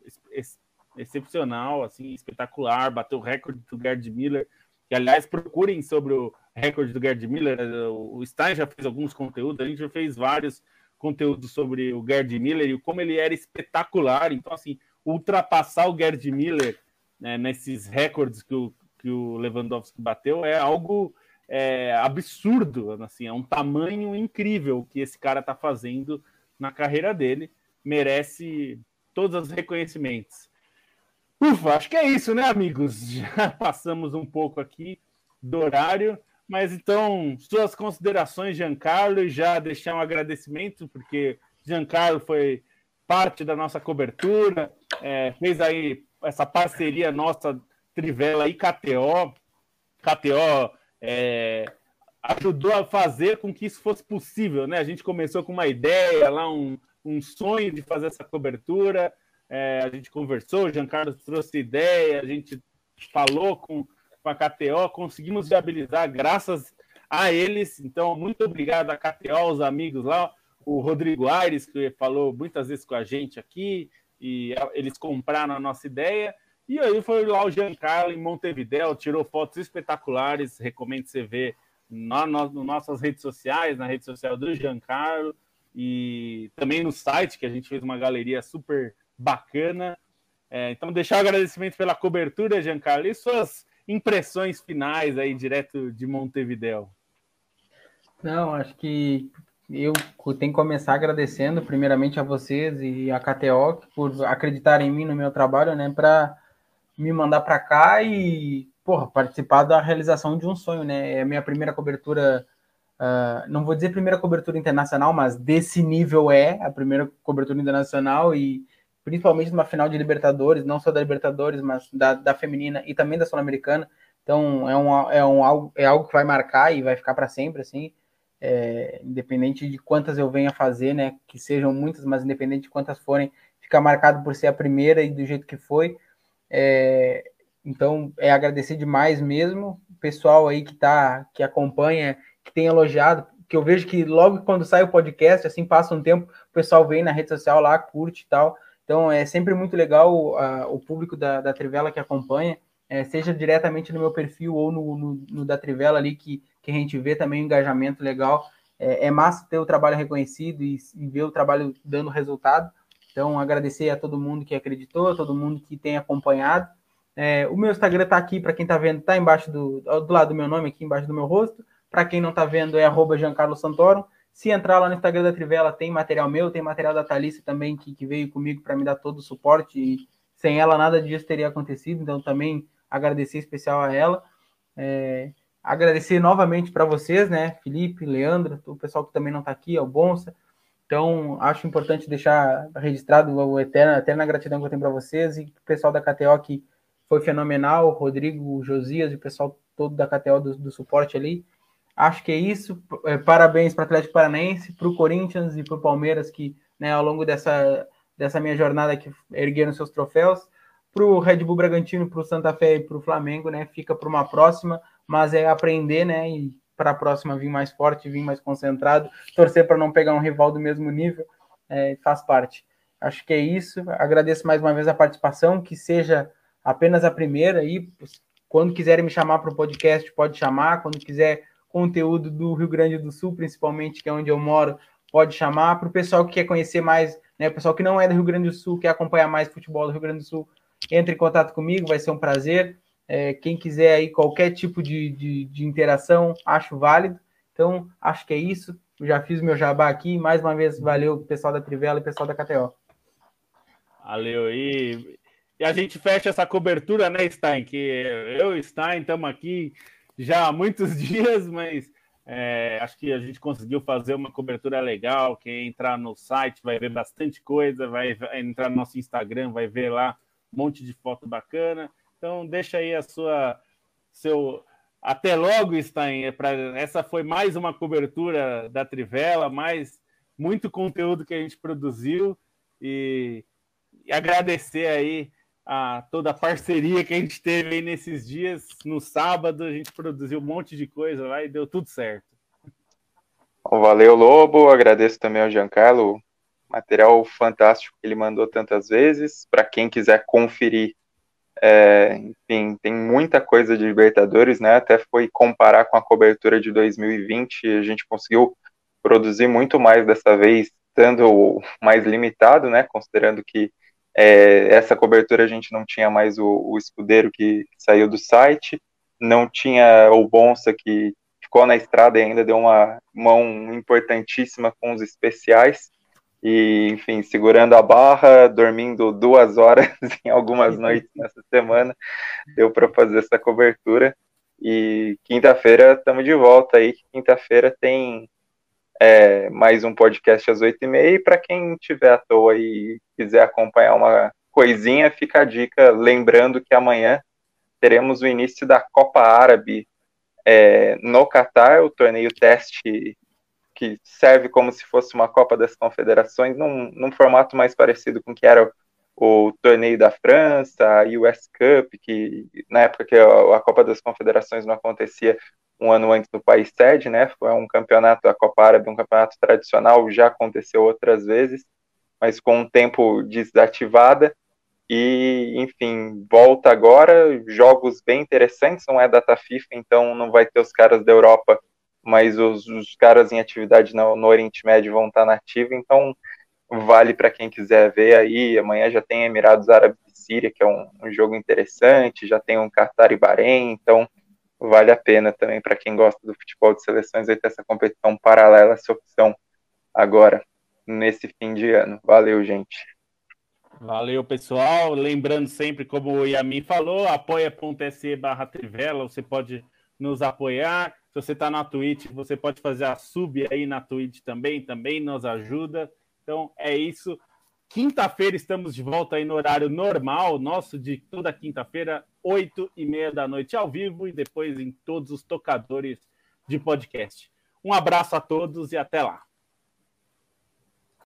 excepcional, assim, espetacular, bateu o recorde do Gerd Miller. Aliás, procurem sobre o recorde do Gerd Miller. O Stein já fez alguns conteúdos, a gente já fez vários conteúdo sobre o Gerd Miller e como ele era espetacular. Então, assim, ultrapassar o Gerd Miller né, nesses recordes que o, que o Lewandowski bateu é algo é, absurdo. Assim, é um tamanho incrível que esse cara está fazendo na carreira dele. Merece todos os reconhecimentos. Ufa, acho que é isso, né, amigos? [LAUGHS] Já passamos um pouco aqui do horário. Mas então, suas considerações, Giancarlo, e já deixar um agradecimento, porque Giancarlo foi parte da nossa cobertura, é, fez aí essa parceria nossa, Trivela e KTO. KTO é, ajudou a fazer com que isso fosse possível, né? A gente começou com uma ideia lá, um, um sonho de fazer essa cobertura. É, a gente conversou, o Giancarlo trouxe ideia, a gente falou com com a KTO, conseguimos viabilizar graças a eles. Então, muito obrigado a KTO, aos amigos lá, o Rodrigo Aires, que falou muitas vezes com a gente aqui, e eles compraram a nossa ideia. E aí foi lá o Giancarlo em Montevideo, tirou fotos espetaculares, recomendo você ver nas no, nossas redes sociais, na rede social do Giancarlo, e também no site, que a gente fez uma galeria super bacana. É, então, deixar o agradecimento pela cobertura, Giancarlo, e suas impressões finais aí direto de Montevideo. Não, acho que eu tenho que começar agradecendo primeiramente a vocês e a KTO por acreditar em mim no meu trabalho, né, para me mandar para cá e porra, participar da realização de um sonho, né? É a minha primeira cobertura, uh, não vou dizer primeira cobertura internacional, mas desse nível é a primeira cobertura internacional e principalmente numa final de Libertadores, não só da Libertadores, mas da, da feminina e também da Sul-Americana. Então é, um, é, um, algo, é algo que vai marcar e vai ficar para sempre, assim, é, independente de quantas eu venha fazer, né, que sejam muitas, mas independente de quantas forem, fica marcado por ser a primeira e do jeito que foi. É, então é agradecer demais mesmo, o pessoal aí que tá, que acompanha, que tem elogiado, que eu vejo que logo quando sai o podcast, assim passa um tempo, o pessoal vem na rede social lá, curte e tal. Então é sempre muito legal o público da, da Trivela que acompanha, é, seja diretamente no meu perfil ou no, no, no, da Trivela ali, que, que a gente vê também um engajamento legal. É, é massa ter o trabalho reconhecido e, e, ver o trabalho dando resultado. Então, agradecer a todo mundo que acreditou, a todo mundo que tem acompanhado. É, o meu Instagram está aqui, para quem está vendo, está embaixo do, do lado do meu nome, aqui embaixo do meu rosto. Para quem não está vendo, é arroba Giancarlo Santoro. Se entrar lá no Instagram da Trivela, tem material meu, tem material da Thalissa também, que, que veio comigo para me dar todo o suporte. E sem ela, nada disso teria acontecido. Então, também agradecer especial a ela. É, agradecer novamente para vocês, né? Felipe, Leandro, o pessoal que também não está aqui, o Bonsa. Então, acho importante deixar registrado a eterna, a eterna gratidão que eu tenho para vocês e o pessoal da KTO que foi fenomenal. Rodrigo, Josias e o pessoal todo da KTO do, do suporte ali. Acho que é isso. É, parabéns para o Atlético Paranaense, para o Corinthians e para o Palmeiras, que né, ao longo dessa, dessa minha jornada aqui ergueram seus troféus. Para o Red Bull Bragantino, para o Santa Fé e para o Flamengo, né? Fica para uma próxima, mas é aprender, né? E para a próxima vir mais forte, vir mais concentrado, torcer para não pegar um rival do mesmo nível, é, faz parte. Acho que é isso. Agradeço mais uma vez a participação, que seja apenas a primeira aí. Quando quiserem me chamar para o podcast, pode chamar. Quando quiser conteúdo do Rio Grande do Sul, principalmente, que é onde eu moro, pode chamar. Para o pessoal que quer conhecer mais, né, pessoal que não é do Rio Grande do Sul, quer acompanhar mais futebol do Rio Grande do Sul, entre em contato comigo, vai ser um prazer. É, quem quiser aí qualquer tipo de, de, de, interação, acho válido. Então, acho que é isso. Eu já fiz meu jabá aqui. Mais uma vez, valeu pessoal da Trivela e pessoal da KTO. Valeu. E, e a gente fecha essa cobertura, né, Stein? Que eu e Stein estamos aqui já há muitos [LAUGHS] dias, mas é, acho que a gente conseguiu fazer uma cobertura legal. Quem entrar no site vai ver bastante coisa, vai entrar no nosso Instagram, vai ver lá um monte de foto bacana. Então deixa aí a sua seu até logo, Stein. É pra, essa foi mais uma cobertura da Trivela, mais muito conteúdo que a gente produziu e, e agradecer aí a toda a parceria que a gente teve aí nesses dias. No sábado, a gente produziu um monte de coisa lá e deu tudo certo. Valeu, Lobo. Agradeço também ao Giancarlo. Material fantástico que ele mandou tantas vezes. Para quem quiser conferir, é, enfim, tem muita coisa de Libertadores, né? Até foi comparar com a cobertura de 2020. A gente conseguiu produzir muito mais dessa vez, estando mais limitado, né? Considerando que é, essa cobertura a gente não tinha mais o, o escudeiro que, saiu do site, não tinha o Bonsa que ficou na estrada e ainda deu uma mão importantíssima com os especiais. E, enfim, segurando a barra, dormindo duas horas [LAUGHS] em algumas noites nessa semana, deu para fazer essa cobertura. E quinta-feira estamos de volta aí. Quinta-feira tem é, mais um podcast às oito e meia. E para quem tiver à toa e quiser acompanhar uma coisinha, fica a dica, lembrando que amanhã teremos o início da Copa Árabe é, no Catar, o torneio teste que serve como se fosse uma Copa das Confederações, num, num formato mais parecido com o que era o, torneio da França, a US Cup, que na época que a Copa das Confederações não acontecia, um ano antes do país sede, né? Foi um campeonato da Copa Árabe, um campeonato tradicional, já aconteceu outras vezes, mas com um tempo desativada. E, enfim, volta agora, jogos bem interessantes, não é data FIFA, então não vai ter os caras da Europa, mas os, os caras em atividade no, no Oriente Médio vão estar na ativa, então vale para quem quiser ver aí. Amanhã já tem Emirados Árabes e Síria, que é um, um jogo interessante, já tem um Qatar e Bahrein, então vale a pena também para quem gosta do futebol de seleções aí ter essa competição paralela, essa opção agora, nesse fim de ano. Valeu, gente. Valeu, pessoal. Lembrando sempre, como o Yamin falou, apoia.se barra Trivela, você pode nos apoiar. Se você está na Twitch, você pode fazer a sub aí na Twitch também, também nos ajuda. Então é isso. Quinta-feira estamos de volta aí no horário normal, nosso de toda quinta-feira, oito e meia da noite ao vivo e depois em todos os tocadores de podcast. Um abraço a todos e até lá.